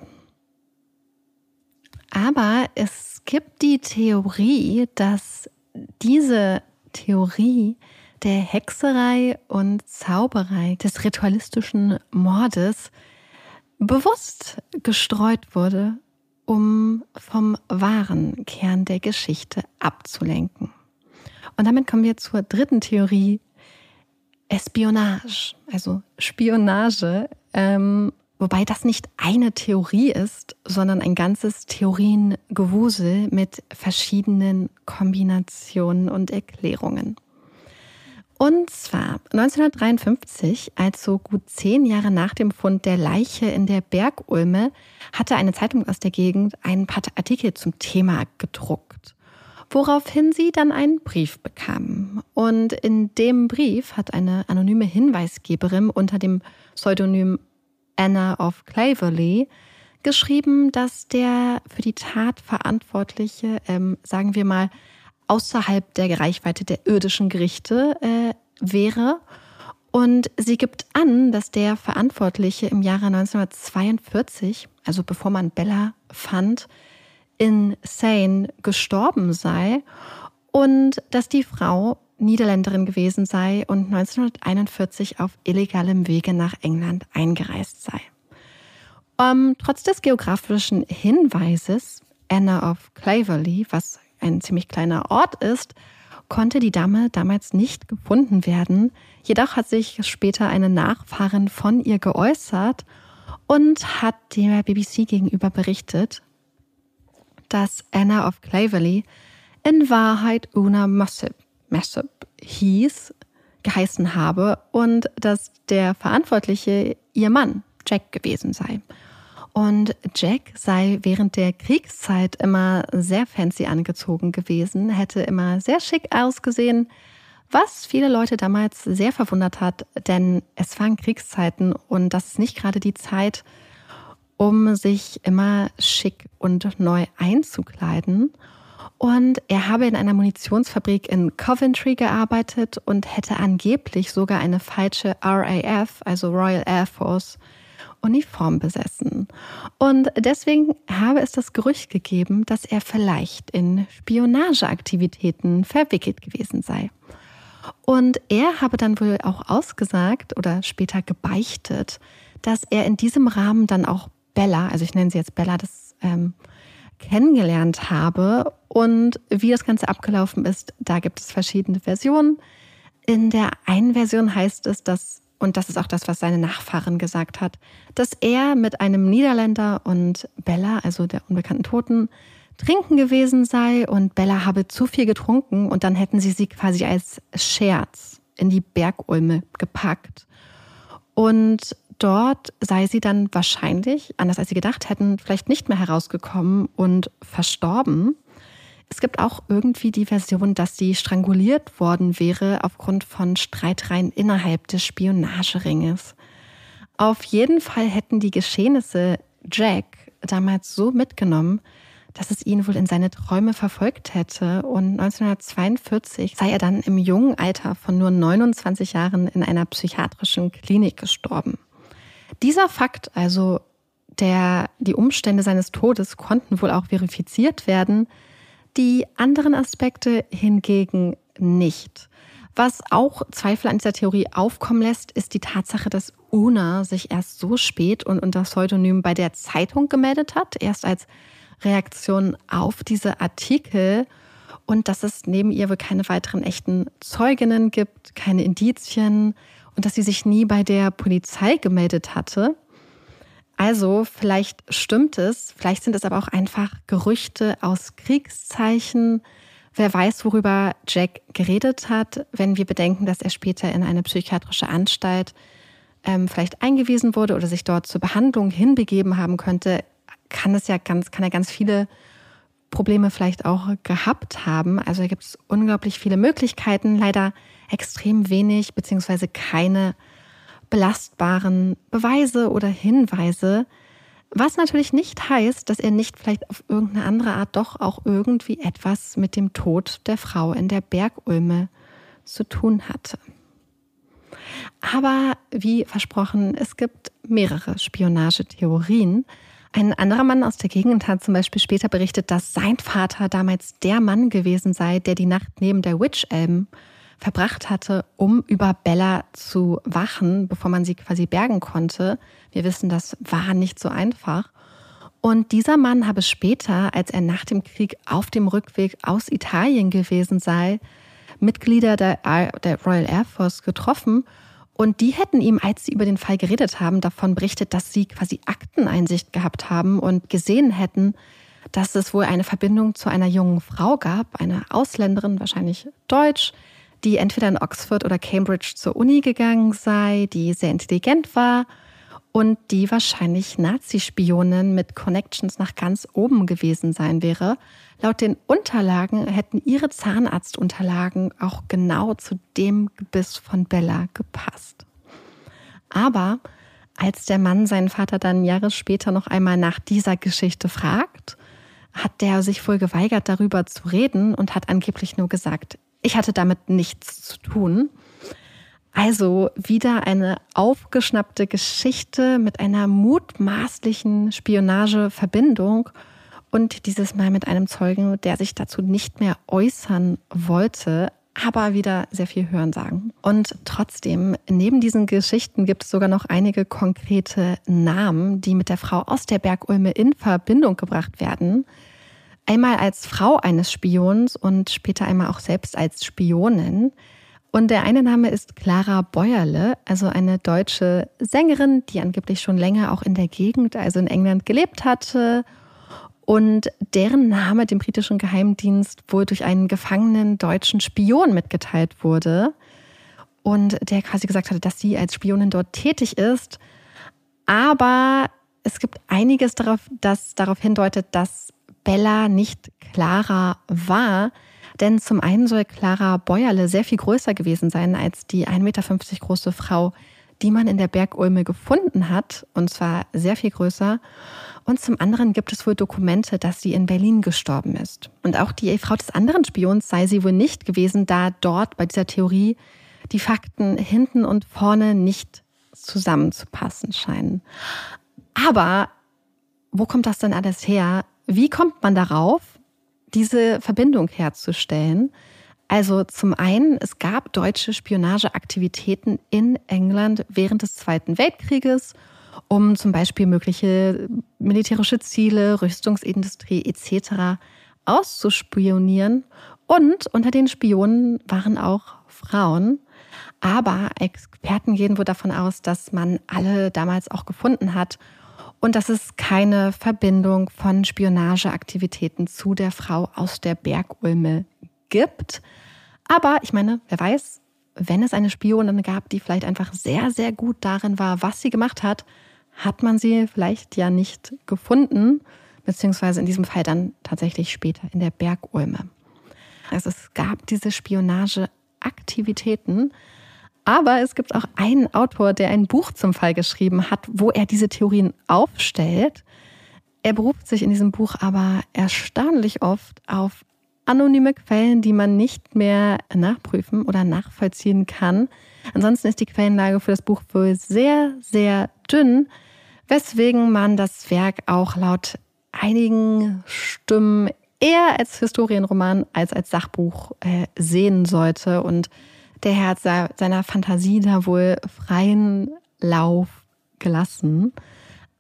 Aber es gibt die Theorie, dass diese Theorie der Hexerei und Zauberei des ritualistischen Mordes bewusst gestreut wurde, um vom wahren Kern der Geschichte abzulenken. Und damit kommen wir zur dritten Theorie, Espionage, also Spionage, ähm, wobei das nicht eine Theorie ist, sondern ein ganzes Theoriengewusel mit verschiedenen Kombinationen und Erklärungen. Und zwar 1953, also gut zehn Jahre nach dem Fund der Leiche in der Bergulme, hatte eine Zeitung aus der Gegend ein paar Artikel zum Thema gedruckt woraufhin sie dann einen Brief bekam. Und in dem Brief hat eine anonyme Hinweisgeberin unter dem Pseudonym Anna of Claverley geschrieben, dass der für die Tat Verantwortliche, ähm, sagen wir mal, außerhalb der Reichweite der irdischen Gerichte äh, wäre. Und sie gibt an, dass der Verantwortliche im Jahre 1942, also bevor man Bella fand, insane gestorben sei und dass die Frau Niederländerin gewesen sei und 1941 auf illegalem Wege nach England eingereist sei. Um, trotz des geografischen Hinweises Anna of Claverley, was ein ziemlich kleiner Ort ist, konnte die Dame damals nicht gefunden werden. Jedoch hat sich später eine Nachfahrin von ihr geäußert und hat der BBC gegenüber berichtet, dass Anna of Clavely in Wahrheit Una Mossip, Mossip hieß, geheißen habe und dass der Verantwortliche ihr Mann, Jack, gewesen sei. Und Jack sei während der Kriegszeit immer sehr fancy angezogen gewesen, hätte immer sehr schick ausgesehen, was viele Leute damals sehr verwundert hat, denn es waren Kriegszeiten und das ist nicht gerade die Zeit, um sich immer schick und neu einzukleiden. Und er habe in einer Munitionsfabrik in Coventry gearbeitet und hätte angeblich sogar eine falsche RAF, also Royal Air Force, Uniform besessen. Und deswegen habe es das Gerücht gegeben, dass er vielleicht in Spionageaktivitäten verwickelt gewesen sei. Und er habe dann wohl auch ausgesagt oder später gebeichtet, dass er in diesem Rahmen dann auch Bella, also ich nenne sie jetzt Bella, das ähm, kennengelernt habe. Und wie das Ganze abgelaufen ist, da gibt es verschiedene Versionen. In der einen Version heißt es, dass, und das ist auch das, was seine Nachfahren gesagt hat, dass er mit einem Niederländer und Bella, also der unbekannten Toten, trinken gewesen sei und Bella habe zu viel getrunken und dann hätten sie sie quasi als Scherz in die Bergulme gepackt. Und dort sei sie dann wahrscheinlich, anders als sie gedacht hätten, vielleicht nicht mehr herausgekommen und verstorben. Es gibt auch irgendwie die Version, dass sie stranguliert worden wäre aufgrund von Streitereien innerhalb des Spionageringes. Auf jeden Fall hätten die Geschehnisse Jack damals so mitgenommen, dass es ihn wohl in seine Träume verfolgt hätte. Und 1942 sei er dann im jungen Alter von nur 29 Jahren in einer psychiatrischen Klinik gestorben. Dieser Fakt, also der, die Umstände seines Todes, konnten wohl auch verifiziert werden, die anderen Aspekte hingegen nicht. Was auch Zweifel an dieser Theorie aufkommen lässt, ist die Tatsache, dass Una sich erst so spät und unter Pseudonym bei der Zeitung gemeldet hat, erst als Reaktion auf diese Artikel und dass es neben ihr wohl keine weiteren echten Zeuginnen gibt, keine Indizien, dass sie sich nie bei der Polizei gemeldet hatte. Also vielleicht stimmt es, vielleicht sind es aber auch einfach Gerüchte aus Kriegszeichen. Wer weiß, worüber Jack geredet hat, wenn wir bedenken, dass er später in eine psychiatrische Anstalt ähm, vielleicht eingewiesen wurde oder sich dort zur Behandlung hinbegeben haben könnte, kann es ja ganz, kann er ganz viele Probleme vielleicht auch gehabt haben. Also da gibt es unglaublich viele Möglichkeiten. Leider extrem wenig beziehungsweise keine belastbaren Beweise oder Hinweise. Was natürlich nicht heißt, dass er nicht vielleicht auf irgendeine andere Art doch auch irgendwie etwas mit dem Tod der Frau in der Bergulme zu tun hatte. Aber wie versprochen, es gibt mehrere Spionagetheorien. Ein anderer Mann aus der Gegend hat zum Beispiel später berichtet, dass sein Vater damals der Mann gewesen sei, der die Nacht neben der Witch-Elm verbracht hatte, um über Bella zu wachen, bevor man sie quasi bergen konnte. Wir wissen, das war nicht so einfach. Und dieser Mann habe später, als er nach dem Krieg auf dem Rückweg aus Italien gewesen sei, Mitglieder der, der Royal Air Force getroffen und die hätten ihm, als sie über den Fall geredet haben, davon berichtet, dass sie quasi Akteneinsicht gehabt haben und gesehen hätten, dass es wohl eine Verbindung zu einer jungen Frau gab, einer Ausländerin, wahrscheinlich deutsch, die entweder in Oxford oder Cambridge zur Uni gegangen sei, die sehr intelligent war und die wahrscheinlich Nazi-Spionin mit Connections nach ganz oben gewesen sein wäre. Laut den Unterlagen hätten ihre Zahnarztunterlagen auch genau zu dem Gebiss von Bella gepasst. Aber als der Mann seinen Vater dann Jahre später noch einmal nach dieser Geschichte fragt, hat der sich wohl geweigert, darüber zu reden und hat angeblich nur gesagt, ich hatte damit nichts zu tun. Also wieder eine aufgeschnappte Geschichte mit einer mutmaßlichen Spionageverbindung und dieses Mal mit einem Zeugen, der sich dazu nicht mehr äußern wollte, aber wieder sehr viel hören sagen. Und trotzdem, neben diesen Geschichten gibt es sogar noch einige konkrete Namen, die mit der Frau aus der Bergulme in Verbindung gebracht werden. Einmal als Frau eines Spions und später einmal auch selbst als Spionin. Und der eine Name ist Clara Bäuerle, also eine deutsche Sängerin, die angeblich schon länger auch in der Gegend, also in England, gelebt hatte. Und deren Name dem britischen Geheimdienst wohl durch einen gefangenen deutschen Spion mitgeteilt wurde. Und der quasi gesagt hatte, dass sie als Spionin dort tätig ist. Aber es gibt einiges darauf, das darauf hindeutet, dass Bella nicht Clara war. Denn zum einen soll Clara Bäuerle sehr viel größer gewesen sein als die 1,50 Meter große Frau, die man in der Bergulme gefunden hat. Und zwar sehr viel größer. Und zum anderen gibt es wohl Dokumente, dass sie in Berlin gestorben ist. Und auch die Frau des anderen Spions sei sie wohl nicht gewesen, da dort bei dieser Theorie die Fakten hinten und vorne nicht zusammenzupassen scheinen. Aber wo kommt das denn alles her? Wie kommt man darauf, diese Verbindung herzustellen? Also zum einen, es gab deutsche Spionageaktivitäten in England während des Zweiten Weltkrieges, um zum Beispiel mögliche militärische Ziele, Rüstungsindustrie etc. auszuspionieren. Und unter den Spionen waren auch Frauen. Aber Experten gehen wohl davon aus, dass man alle damals auch gefunden hat und dass es keine Verbindung von Spionageaktivitäten zu der Frau aus der Bergulme gibt. Aber ich meine, wer weiß, wenn es eine Spionin gab, die vielleicht einfach sehr, sehr gut darin war, was sie gemacht hat, hat man sie vielleicht ja nicht gefunden, beziehungsweise in diesem Fall dann tatsächlich später in der Bergulme. Also es gab diese Spionageaktivitäten, aber es gibt auch einen Autor, der ein Buch zum Fall geschrieben hat, wo er diese Theorien aufstellt. Er beruft sich in diesem Buch aber erstaunlich oft auf anonyme Quellen, die man nicht mehr nachprüfen oder nachvollziehen kann. Ansonsten ist die Quellenlage für das Buch wohl sehr, sehr dünn, weswegen man das Werk auch laut einigen Stimmen eher als Historienroman als als Sachbuch äh, sehen sollte. Und der Herr hat seiner Fantasie da wohl freien Lauf gelassen.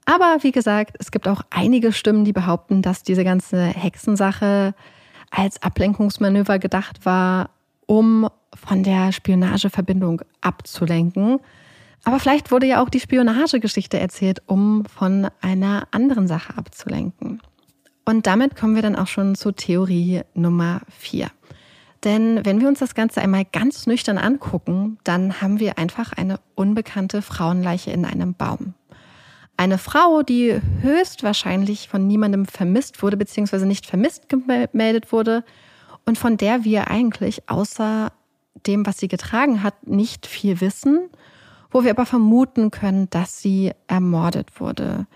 Aber wie gesagt, es gibt auch einige Stimmen, die behaupten, dass diese ganze Hexensache als Ablenkungsmanöver gedacht war, um von der Spionageverbindung abzulenken. Aber vielleicht wurde ja auch die Spionagegeschichte erzählt, um von einer anderen Sache abzulenken. Und damit kommen wir dann auch schon zur Theorie Nummer vier. Denn wenn wir uns das Ganze einmal ganz nüchtern angucken, dann haben wir einfach eine unbekannte Frauenleiche in einem Baum. Eine Frau, die höchstwahrscheinlich von niemandem vermisst wurde, beziehungsweise nicht vermisst gemeldet wurde und von der wir eigentlich außer dem, was sie getragen hat, nicht viel wissen, wo wir aber vermuten können, dass sie ermordet wurde.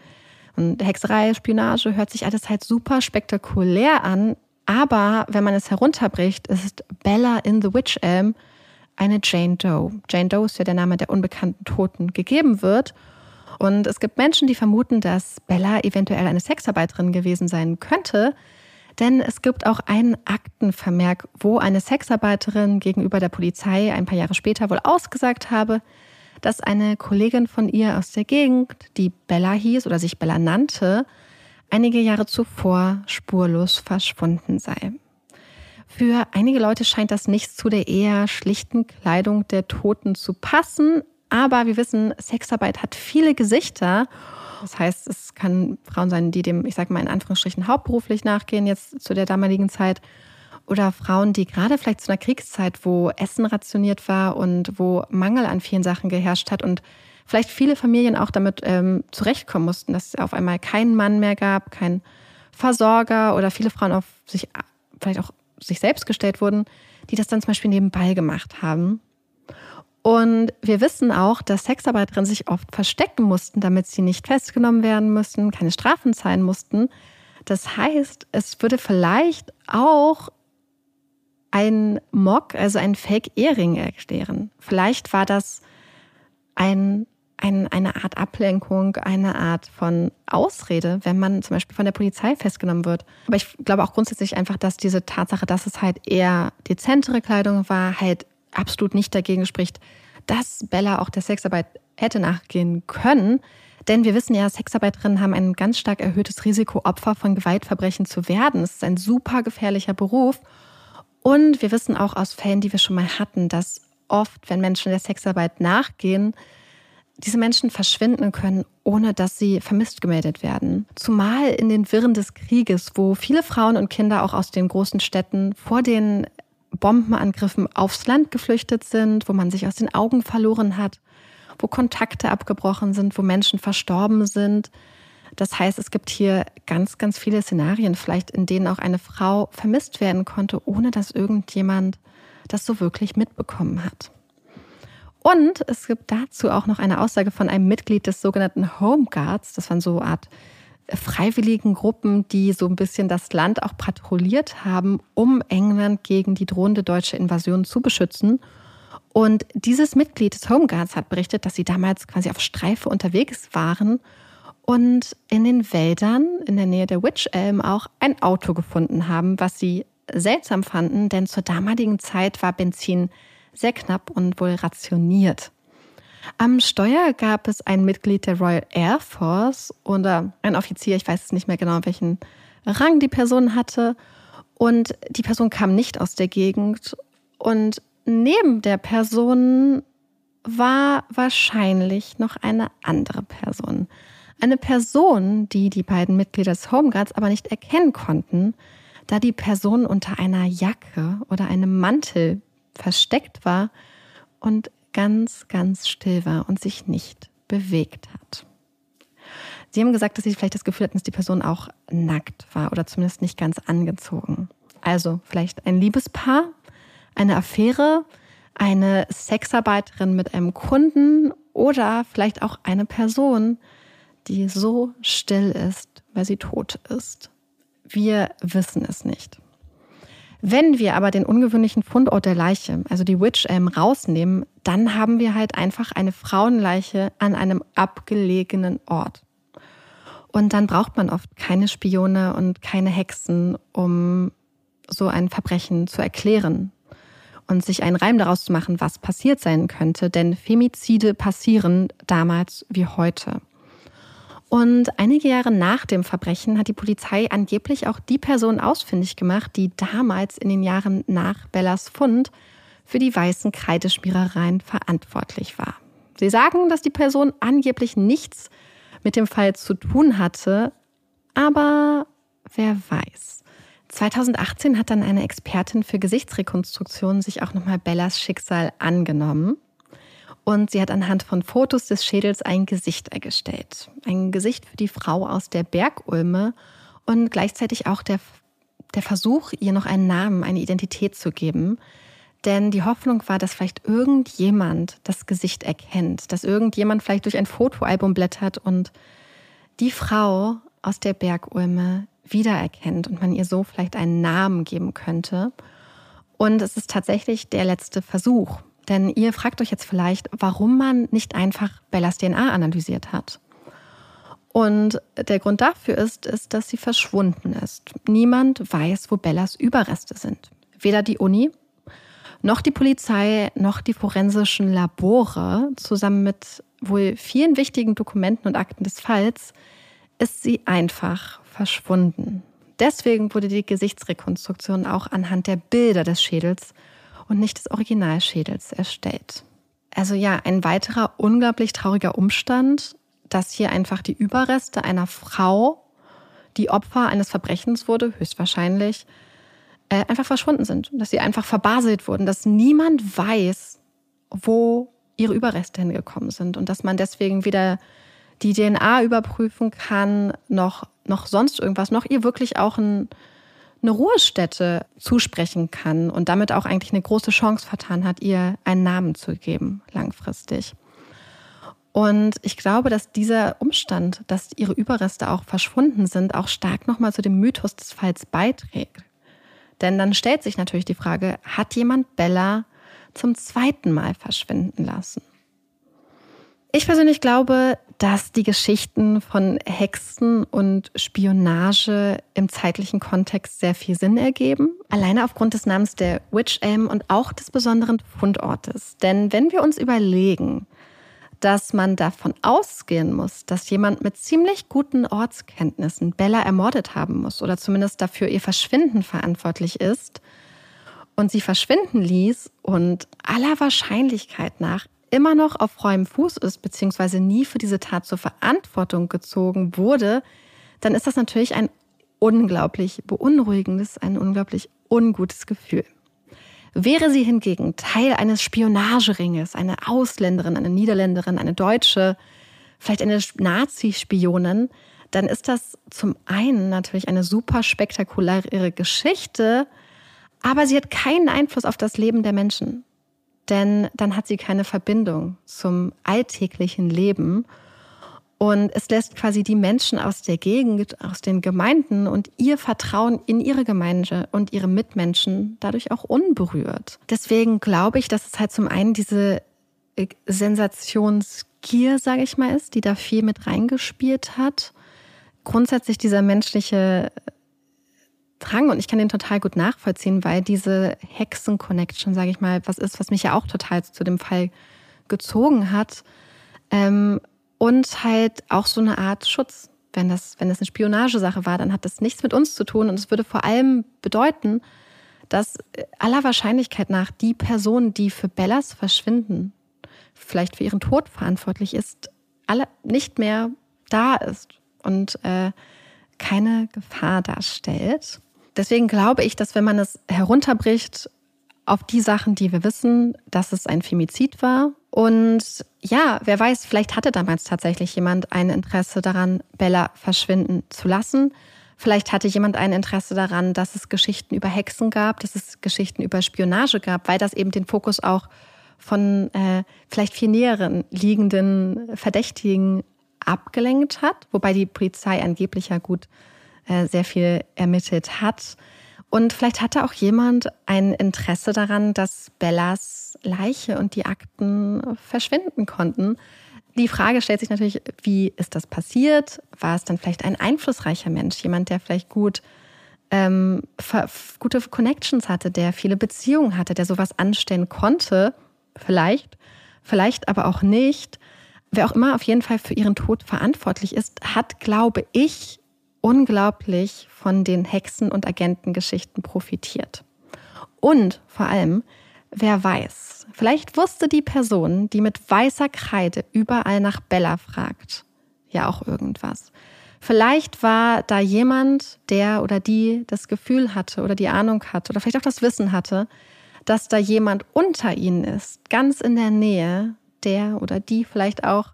Und Hexerei, Spionage hört sich alles halt super spektakulär an. Aber wenn man es herunterbricht, ist Bella in The Witch Elm eine Jane Doe. Jane Doe ist ja der Name der unbekannten Toten gegeben wird. Und es gibt Menschen, die vermuten, dass Bella eventuell eine Sexarbeiterin gewesen sein könnte. Denn es gibt auch einen Aktenvermerk, wo eine Sexarbeiterin gegenüber der Polizei ein paar Jahre später wohl ausgesagt habe, dass eine Kollegin von ihr aus der Gegend, die Bella hieß oder sich Bella nannte, einige Jahre zuvor spurlos verschwunden sei. Für einige Leute scheint das nicht zu der eher schlichten Kleidung der Toten zu passen, aber wir wissen, Sexarbeit hat viele Gesichter. Das heißt, es kann Frauen sein, die dem, ich sage mal in Anführungsstrichen, hauptberuflich nachgehen, jetzt zu der damaligen Zeit. Oder Frauen, die gerade vielleicht zu einer Kriegszeit, wo Essen rationiert war und wo Mangel an vielen Sachen geherrscht hat und vielleicht viele Familien auch damit ähm, zurechtkommen mussten, dass es auf einmal keinen Mann mehr gab, keinen Versorger oder viele Frauen auf sich vielleicht auch sich selbst gestellt wurden, die das dann zum Beispiel nebenbei gemacht haben. Und wir wissen auch, dass Sexarbeiterinnen sich oft verstecken mussten, damit sie nicht festgenommen werden mussten, keine Strafen zahlen mussten. Das heißt, es würde vielleicht auch ein Mock, also ein Fake-Ehering erklären. Vielleicht war das ein, ein, eine Art Ablenkung, eine Art von Ausrede, wenn man zum Beispiel von der Polizei festgenommen wird. Aber ich glaube auch grundsätzlich einfach, dass diese Tatsache, dass es halt eher dezentere Kleidung war, halt absolut nicht dagegen spricht, dass Bella auch der Sexarbeit hätte nachgehen können. Denn wir wissen ja, Sexarbeiterinnen haben ein ganz stark erhöhtes Risiko, Opfer von Gewaltverbrechen zu werden. Es ist ein super gefährlicher Beruf. Und wir wissen auch aus Fällen, die wir schon mal hatten, dass oft, wenn Menschen der Sexarbeit nachgehen, diese Menschen verschwinden können, ohne dass sie vermisst gemeldet werden. Zumal in den Wirren des Krieges, wo viele Frauen und Kinder auch aus den großen Städten vor den Bombenangriffen aufs Land geflüchtet sind, wo man sich aus den Augen verloren hat, wo Kontakte abgebrochen sind, wo Menschen verstorben sind, das heißt, es gibt hier ganz, ganz viele Szenarien, vielleicht in denen auch eine Frau vermisst werden konnte, ohne dass irgendjemand das so wirklich mitbekommen hat. Und es gibt dazu auch noch eine Aussage von einem Mitglied des sogenannten Home Guards. Das waren so eine Art freiwilligen Gruppen, die so ein bisschen das Land auch patrouilliert haben, um England gegen die drohende deutsche Invasion zu beschützen. Und dieses Mitglied des Home Guards hat berichtet, dass sie damals quasi auf Streife unterwegs waren und in den Wäldern in der Nähe der Witch Elm auch ein Auto gefunden haben, was sie seltsam fanden, denn zur damaligen Zeit war Benzin sehr knapp und wohl rationiert. Am Steuer gab es ein Mitglied der Royal Air Force oder ein Offizier, ich weiß nicht mehr genau, welchen Rang die Person hatte. Und die Person kam nicht aus der Gegend. Und neben der Person war wahrscheinlich noch eine andere Person. Eine Person, die die beiden Mitglieder des Homeguards aber nicht erkennen konnten, da die Person unter einer Jacke oder einem Mantel versteckt war und ganz, ganz still war und sich nicht bewegt hat. Sie haben gesagt, dass Sie vielleicht das Gefühl hatten, dass die Person auch nackt war oder zumindest nicht ganz angezogen. Also vielleicht ein Liebespaar, eine Affäre, eine Sexarbeiterin mit einem Kunden oder vielleicht auch eine Person, die so still ist, weil sie tot ist. Wir wissen es nicht. Wenn wir aber den ungewöhnlichen Fundort der Leiche, also die Witch Elm, rausnehmen, dann haben wir halt einfach eine Frauenleiche an einem abgelegenen Ort. Und dann braucht man oft keine Spione und keine Hexen, um so ein Verbrechen zu erklären und sich einen Reim daraus zu machen, was passiert sein könnte. Denn Femizide passieren damals wie heute. Und einige Jahre nach dem Verbrechen hat die Polizei angeblich auch die Person ausfindig gemacht, die damals in den Jahren nach Bellas Fund für die weißen Kreideschmierereien verantwortlich war. Sie sagen, dass die Person angeblich nichts mit dem Fall zu tun hatte, aber wer weiß. 2018 hat dann eine Expertin für Gesichtsrekonstruktion sich auch nochmal Bellas Schicksal angenommen und sie hat anhand von Fotos des Schädels ein Gesicht ergestellt. Ein Gesicht für die Frau aus der Bergulme und gleichzeitig auch der, der Versuch, ihr noch einen Namen, eine Identität zu geben. Denn die Hoffnung war, dass vielleicht irgendjemand das Gesicht erkennt, dass irgendjemand vielleicht durch ein Fotoalbum blättert und die Frau aus der Bergulme wiedererkennt und man ihr so vielleicht einen Namen geben könnte. Und es ist tatsächlich der letzte Versuch. Denn ihr fragt euch jetzt vielleicht, warum man nicht einfach Bellas DNA analysiert hat. Und der Grund dafür ist, ist, dass sie verschwunden ist. Niemand weiß, wo Bellas Überreste sind. Weder die Uni, noch die Polizei, noch die forensischen Labore, zusammen mit wohl vielen wichtigen Dokumenten und Akten des Falls, ist sie einfach verschwunden. Deswegen wurde die Gesichtsrekonstruktion auch anhand der Bilder des Schädels und nicht des Originalschädels erstellt. Also ja, ein weiterer unglaublich trauriger Umstand, dass hier einfach die Überreste einer Frau, die Opfer eines Verbrechens wurde, höchstwahrscheinlich, äh, einfach verschwunden sind. Dass sie einfach verbaselt wurden, dass niemand weiß, wo ihre Überreste hingekommen sind und dass man deswegen weder die DNA überprüfen kann, noch, noch sonst irgendwas, noch ihr wirklich auch ein, eine Ruhestätte zusprechen kann und damit auch eigentlich eine große Chance vertan hat, ihr einen Namen zu geben, langfristig. Und ich glaube, dass dieser Umstand, dass ihre Überreste auch verschwunden sind, auch stark nochmal zu dem Mythos des Falls beiträgt. Denn dann stellt sich natürlich die Frage, hat jemand Bella zum zweiten Mal verschwinden lassen? Ich persönlich glaube, dass die Geschichten von Hexen und Spionage im zeitlichen Kontext sehr viel Sinn ergeben. Alleine aufgrund des Namens der Witch Elm und auch des besonderen Fundortes. Denn wenn wir uns überlegen, dass man davon ausgehen muss, dass jemand mit ziemlich guten Ortskenntnissen Bella ermordet haben muss oder zumindest dafür ihr Verschwinden verantwortlich ist und sie verschwinden ließ und aller Wahrscheinlichkeit nach immer noch auf freiem Fuß ist, beziehungsweise nie für diese Tat zur Verantwortung gezogen wurde, dann ist das natürlich ein unglaublich beunruhigendes, ein unglaublich ungutes Gefühl. Wäre sie hingegen Teil eines Spionageringes, eine Ausländerin, eine Niederländerin, eine Deutsche, vielleicht eine Nazi-Spionin, dann ist das zum einen natürlich eine super spektakuläre Geschichte, aber sie hat keinen Einfluss auf das Leben der Menschen denn dann hat sie keine Verbindung zum alltäglichen Leben. Und es lässt quasi die Menschen aus der Gegend, aus den Gemeinden und ihr Vertrauen in ihre Gemeinde und ihre Mitmenschen dadurch auch unberührt. Deswegen glaube ich, dass es halt zum einen diese äh, Sensationsgier, sage ich mal, ist, die da viel mit reingespielt hat. Grundsätzlich dieser menschliche Drang und ich kann den total gut nachvollziehen, weil diese Hexen-Connection, sage ich mal, was ist, was mich ja auch total zu dem Fall gezogen hat. Ähm, und halt auch so eine Art Schutz. Wenn das, wenn das eine Spionagesache war, dann hat das nichts mit uns zu tun und es würde vor allem bedeuten, dass aller Wahrscheinlichkeit nach die Person, die für Bellas Verschwinden vielleicht für ihren Tod verantwortlich ist, alle nicht mehr da ist und äh, keine Gefahr darstellt. Deswegen glaube ich, dass wenn man es herunterbricht auf die Sachen, die wir wissen, dass es ein Femizid war. Und ja, wer weiß, vielleicht hatte damals tatsächlich jemand ein Interesse daran, Bella verschwinden zu lassen. Vielleicht hatte jemand ein Interesse daran, dass es Geschichten über Hexen gab, dass es Geschichten über Spionage gab, weil das eben den Fokus auch von äh, vielleicht viel näheren liegenden Verdächtigen abgelenkt hat, wobei die Polizei angeblich ja gut sehr viel ermittelt hat. Und vielleicht hatte auch jemand ein Interesse daran, dass Bellas Leiche und die Akten verschwinden konnten. Die Frage stellt sich natürlich, wie ist das passiert? War es dann vielleicht ein einflussreicher Mensch, jemand, der vielleicht gut ähm, gute Connections hatte, der viele Beziehungen hatte, der sowas anstellen konnte? Vielleicht, vielleicht aber auch nicht. Wer auch immer auf jeden Fall für ihren Tod verantwortlich ist, hat, glaube ich, unglaublich von den Hexen- und Agentengeschichten profitiert. Und vor allem, wer weiß, vielleicht wusste die Person, die mit weißer Kreide überall nach Bella fragt, ja auch irgendwas. Vielleicht war da jemand, der oder die das Gefühl hatte oder die Ahnung hatte oder vielleicht auch das Wissen hatte, dass da jemand unter ihnen ist, ganz in der Nähe, der oder die vielleicht auch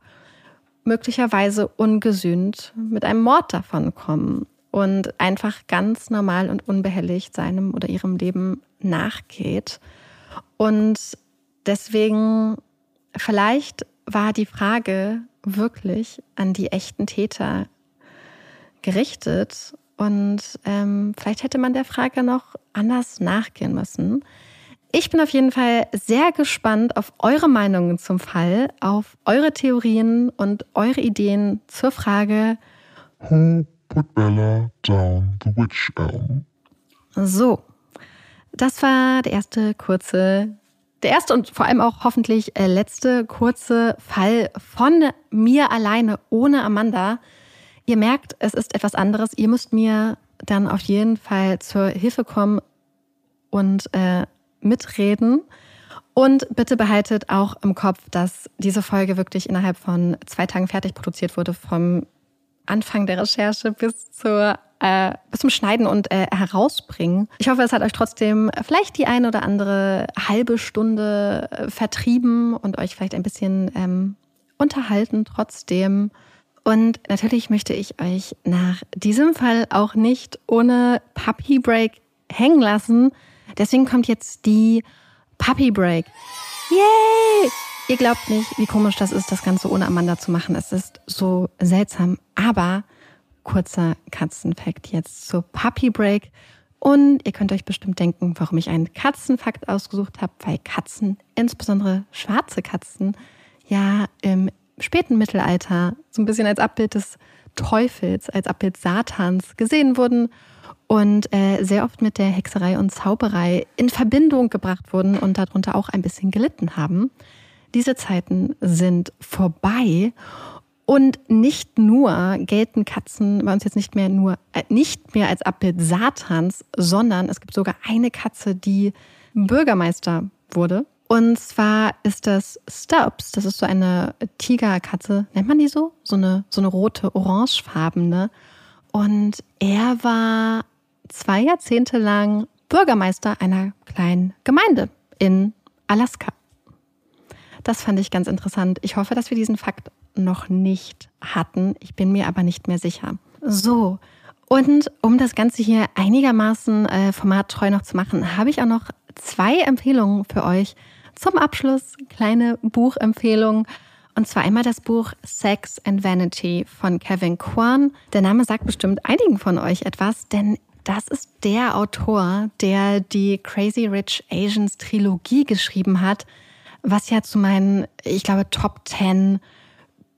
möglicherweise ungesühnt mit einem Mord davonkommen und einfach ganz normal und unbehelligt seinem oder ihrem Leben nachgeht. Und deswegen vielleicht war die Frage wirklich an die echten Täter gerichtet und ähm, vielleicht hätte man der Frage noch anders nachgehen müssen. Ich bin auf jeden Fall sehr gespannt auf eure Meinungen zum Fall, auf eure Theorien und eure Ideen zur Frage Who put Bella down the witch elm? So, das war der erste kurze, der erste und vor allem auch hoffentlich äh, letzte kurze Fall von mir alleine ohne Amanda. Ihr merkt, es ist etwas anderes. Ihr müsst mir dann auf jeden Fall zur Hilfe kommen und äh, mitreden. Und bitte behaltet auch im Kopf, dass diese Folge wirklich innerhalb von zwei Tagen fertig produziert wurde, vom Anfang der Recherche bis zur äh, bis zum Schneiden und äh, herausbringen. Ich hoffe, es hat euch trotzdem vielleicht die eine oder andere halbe Stunde äh, vertrieben und euch vielleicht ein bisschen ähm, unterhalten trotzdem. Und natürlich möchte ich euch nach diesem Fall auch nicht ohne Puppy Break hängen lassen. Deswegen kommt jetzt die Puppy Break. Yay! Ihr glaubt nicht, wie komisch das ist, das Ganze ohne Amanda zu machen. Es ist so seltsam. Aber kurzer Katzenfakt jetzt zur Puppy Break. Und ihr könnt euch bestimmt denken, warum ich einen Katzenfakt ausgesucht habe, weil Katzen, insbesondere schwarze Katzen, ja im späten Mittelalter so ein bisschen als Abbild des Teufels, als Abbild Satans gesehen wurden und äh, sehr oft mit der Hexerei und Zauberei in Verbindung gebracht wurden und darunter auch ein bisschen gelitten haben. Diese Zeiten sind vorbei und nicht nur gelten Katzen bei uns jetzt nicht mehr nur äh, nicht mehr als Abbild Satans, sondern es gibt sogar eine Katze, die Bürgermeister wurde. Und zwar ist das Stubbs, das ist so eine Tigerkatze, nennt man die so? So eine, so eine rote, orangefarbene. Und er war zwei Jahrzehnte lang Bürgermeister einer kleinen Gemeinde in Alaska. Das fand ich ganz interessant. Ich hoffe, dass wir diesen Fakt noch nicht hatten. Ich bin mir aber nicht mehr sicher. So, und um das Ganze hier einigermaßen äh, formattreu noch zu machen, habe ich auch noch zwei Empfehlungen für euch. Zum Abschluss kleine Buchempfehlung. Und zwar einmal das Buch Sex and Vanity von Kevin Kwan. Der Name sagt bestimmt einigen von euch etwas, denn das ist der Autor, der die Crazy Rich Asians Trilogie geschrieben hat, was ja zu meinen, ich glaube, Top 10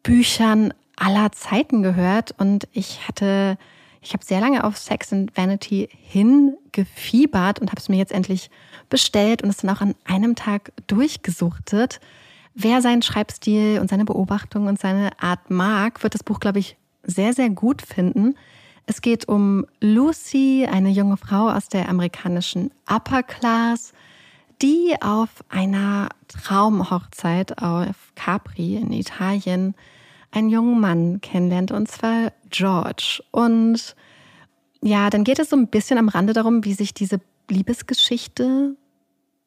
Büchern aller Zeiten gehört. Und ich hatte, ich habe sehr lange auf Sex and Vanity hingefiebert und habe es mir jetzt endlich bestellt und es dann auch an einem Tag durchgesuchtet. Wer seinen Schreibstil und seine Beobachtung und seine Art mag, wird das Buch, glaube ich, sehr, sehr gut finden. Es geht um Lucy, eine junge Frau aus der amerikanischen Upper Class, die auf einer Traumhochzeit auf Capri in Italien einen jungen Mann kennenlernt, und zwar George. Und ja, dann geht es so ein bisschen am Rande darum, wie sich diese Liebesgeschichte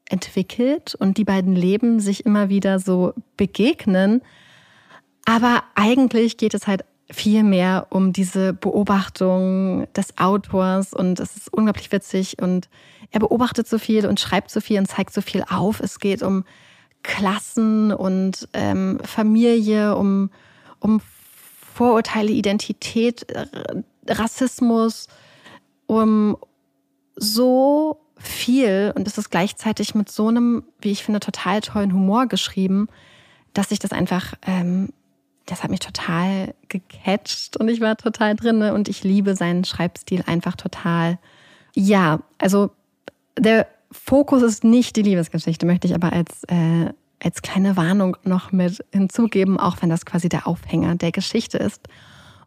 entwickelt und die beiden Leben sich immer wieder so begegnen. Aber eigentlich geht es halt viel mehr um diese Beobachtung des Autors und es ist unglaublich witzig und er beobachtet so viel und schreibt so viel und zeigt so viel auf. Es geht um Klassen und ähm, Familie, um, um Vorurteile, Identität, Rassismus, um so viel und es ist gleichzeitig mit so einem, wie ich finde, total tollen Humor geschrieben, dass ich das einfach ähm, das hat mich total gecatcht und ich war total drin und ich liebe seinen Schreibstil einfach total. Ja, also der Fokus ist nicht die Liebesgeschichte, möchte ich aber als, äh, als kleine Warnung noch mit hinzugeben, auch wenn das quasi der Aufhänger der Geschichte ist.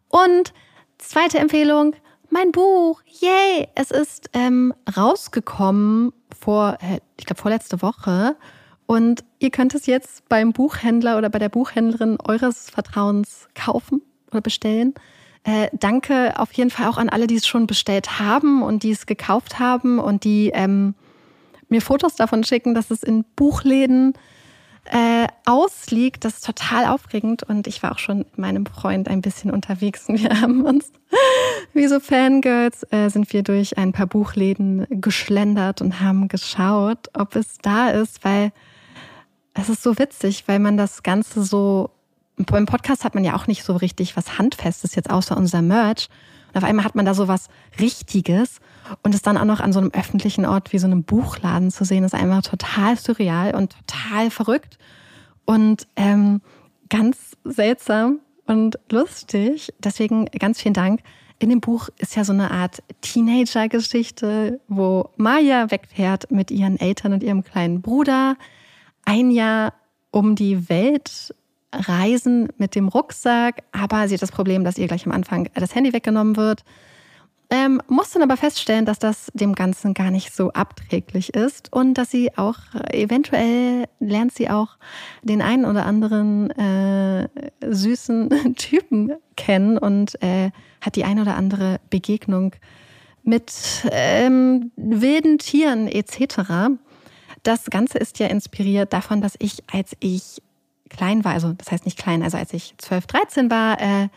Und zweite Empfehlung, mein Buch, yay! Es ist ähm, rausgekommen vor, äh, ich glaube, vorletzte Woche. Und ihr könnt es jetzt beim Buchhändler oder bei der Buchhändlerin eures Vertrauens kaufen oder bestellen. Äh, danke auf jeden Fall auch an alle, die es schon bestellt haben und die es gekauft haben und die ähm, mir Fotos davon schicken, dass es in Buchläden äh, ausliegt. Das ist total aufregend und ich war auch schon mit meinem Freund ein bisschen unterwegs und wir haben uns wie so Fangirls äh, sind wir durch ein paar Buchläden geschlendert und haben geschaut, ob es da ist, weil es ist so witzig, weil man das Ganze so, beim Podcast hat man ja auch nicht so richtig was Handfestes jetzt außer unser Merch. Und auf einmal hat man da so was Richtiges und es dann auch noch an so einem öffentlichen Ort wie so einem Buchladen zu sehen, ist einfach total surreal und total verrückt und ähm, ganz seltsam und lustig. Deswegen ganz vielen Dank. In dem Buch ist ja so eine Art Teenager-Geschichte, wo Maya wegfährt mit ihren Eltern und ihrem kleinen Bruder. Ein Jahr um die Welt reisen mit dem Rucksack, aber sie hat das Problem, dass ihr gleich am Anfang das Handy weggenommen wird. Ähm, muss dann aber feststellen, dass das dem Ganzen gar nicht so abträglich ist und dass sie auch eventuell lernt sie auch den einen oder anderen äh, süßen Typen kennen und äh, hat die eine oder andere Begegnung mit ähm, wilden Tieren etc. Das Ganze ist ja inspiriert davon, dass ich, als ich klein war, also das heißt nicht klein, also als ich 12, 13 war, äh,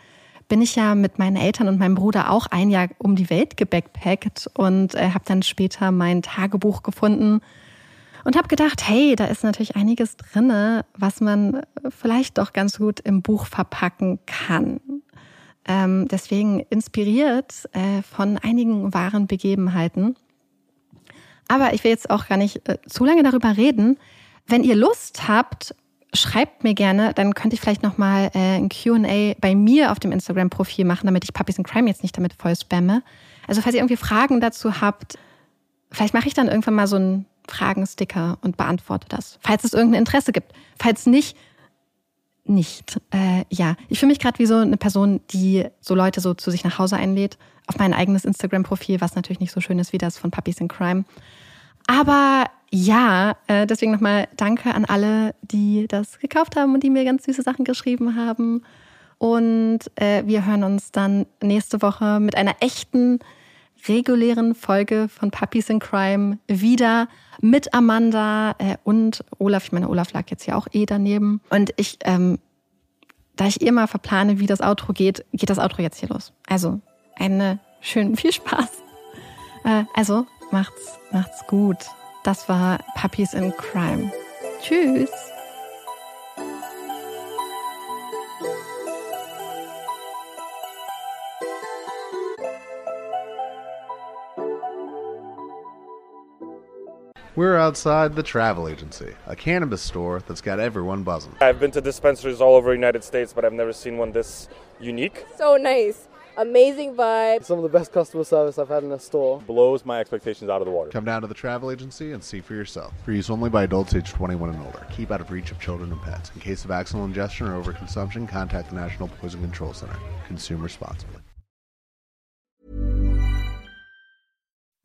bin ich ja mit meinen Eltern und meinem Bruder auch ein Jahr um die Welt gebackpackt und äh, habe dann später mein Tagebuch gefunden und habe gedacht, hey, da ist natürlich einiges drinne, was man vielleicht doch ganz gut im Buch verpacken kann. Ähm, deswegen inspiriert äh, von einigen wahren Begebenheiten. Aber ich will jetzt auch gar nicht äh, zu lange darüber reden. Wenn ihr Lust habt, schreibt mir gerne, dann könnte ich vielleicht nochmal äh, ein QA bei mir auf dem Instagram-Profil machen, damit ich Puppies in Crime jetzt nicht damit voll spamme. Also, falls ihr irgendwie Fragen dazu habt, vielleicht mache ich dann irgendwann mal so einen Fragensticker und beantworte das. Falls es irgendein Interesse gibt. Falls nicht, nicht. Äh, ja, ich fühle mich gerade wie so eine Person, die so Leute so zu sich nach Hause einlädt, auf mein eigenes Instagram-Profil, was natürlich nicht so schön ist wie das von Puppies in Crime. Aber ja, äh, deswegen nochmal danke an alle, die das gekauft haben und die mir ganz süße Sachen geschrieben haben. Und äh, wir hören uns dann nächste Woche mit einer echten, regulären Folge von Puppies in Crime wieder mit Amanda äh, und Olaf. Ich meine, Olaf lag jetzt ja auch eh daneben. Und ich, ähm, da ich immer verplane, wie das Outro geht, geht das Outro jetzt hier los. Also, eine schönen, viel Spaß. Äh, also, macht's, macht's gut. Das war Puppies in Crime. Tschüss. We're outside the travel agency, a cannabis store that's got everyone buzzing. I've been to dispensaries all over the United States, but I've never seen one this unique. So nice. Amazing vibe. Some of the best customer service I've had in a store. Blows my expectations out of the water. Come down to the travel agency and see for yourself. For use only by adults age 21 and older. Keep out of reach of children and pets. In case of accidental ingestion or overconsumption, contact the National Poison Control Center. Consume responsibly.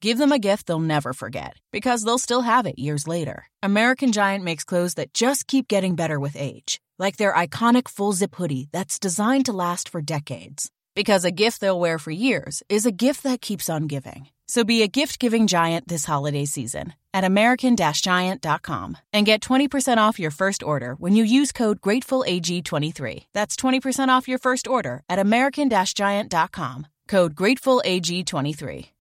Give them a gift they'll never forget because they'll still have it years later. American Giant makes clothes that just keep getting better with age, like their iconic full zip hoodie that's designed to last for decades. Because a gift they'll wear for years is a gift that keeps on giving. So be a gift giving giant this holiday season at American Giant.com and get 20% off your first order when you use code GratefulAG23. That's 20% off your first order at American Giant.com. Code GratefulAG23.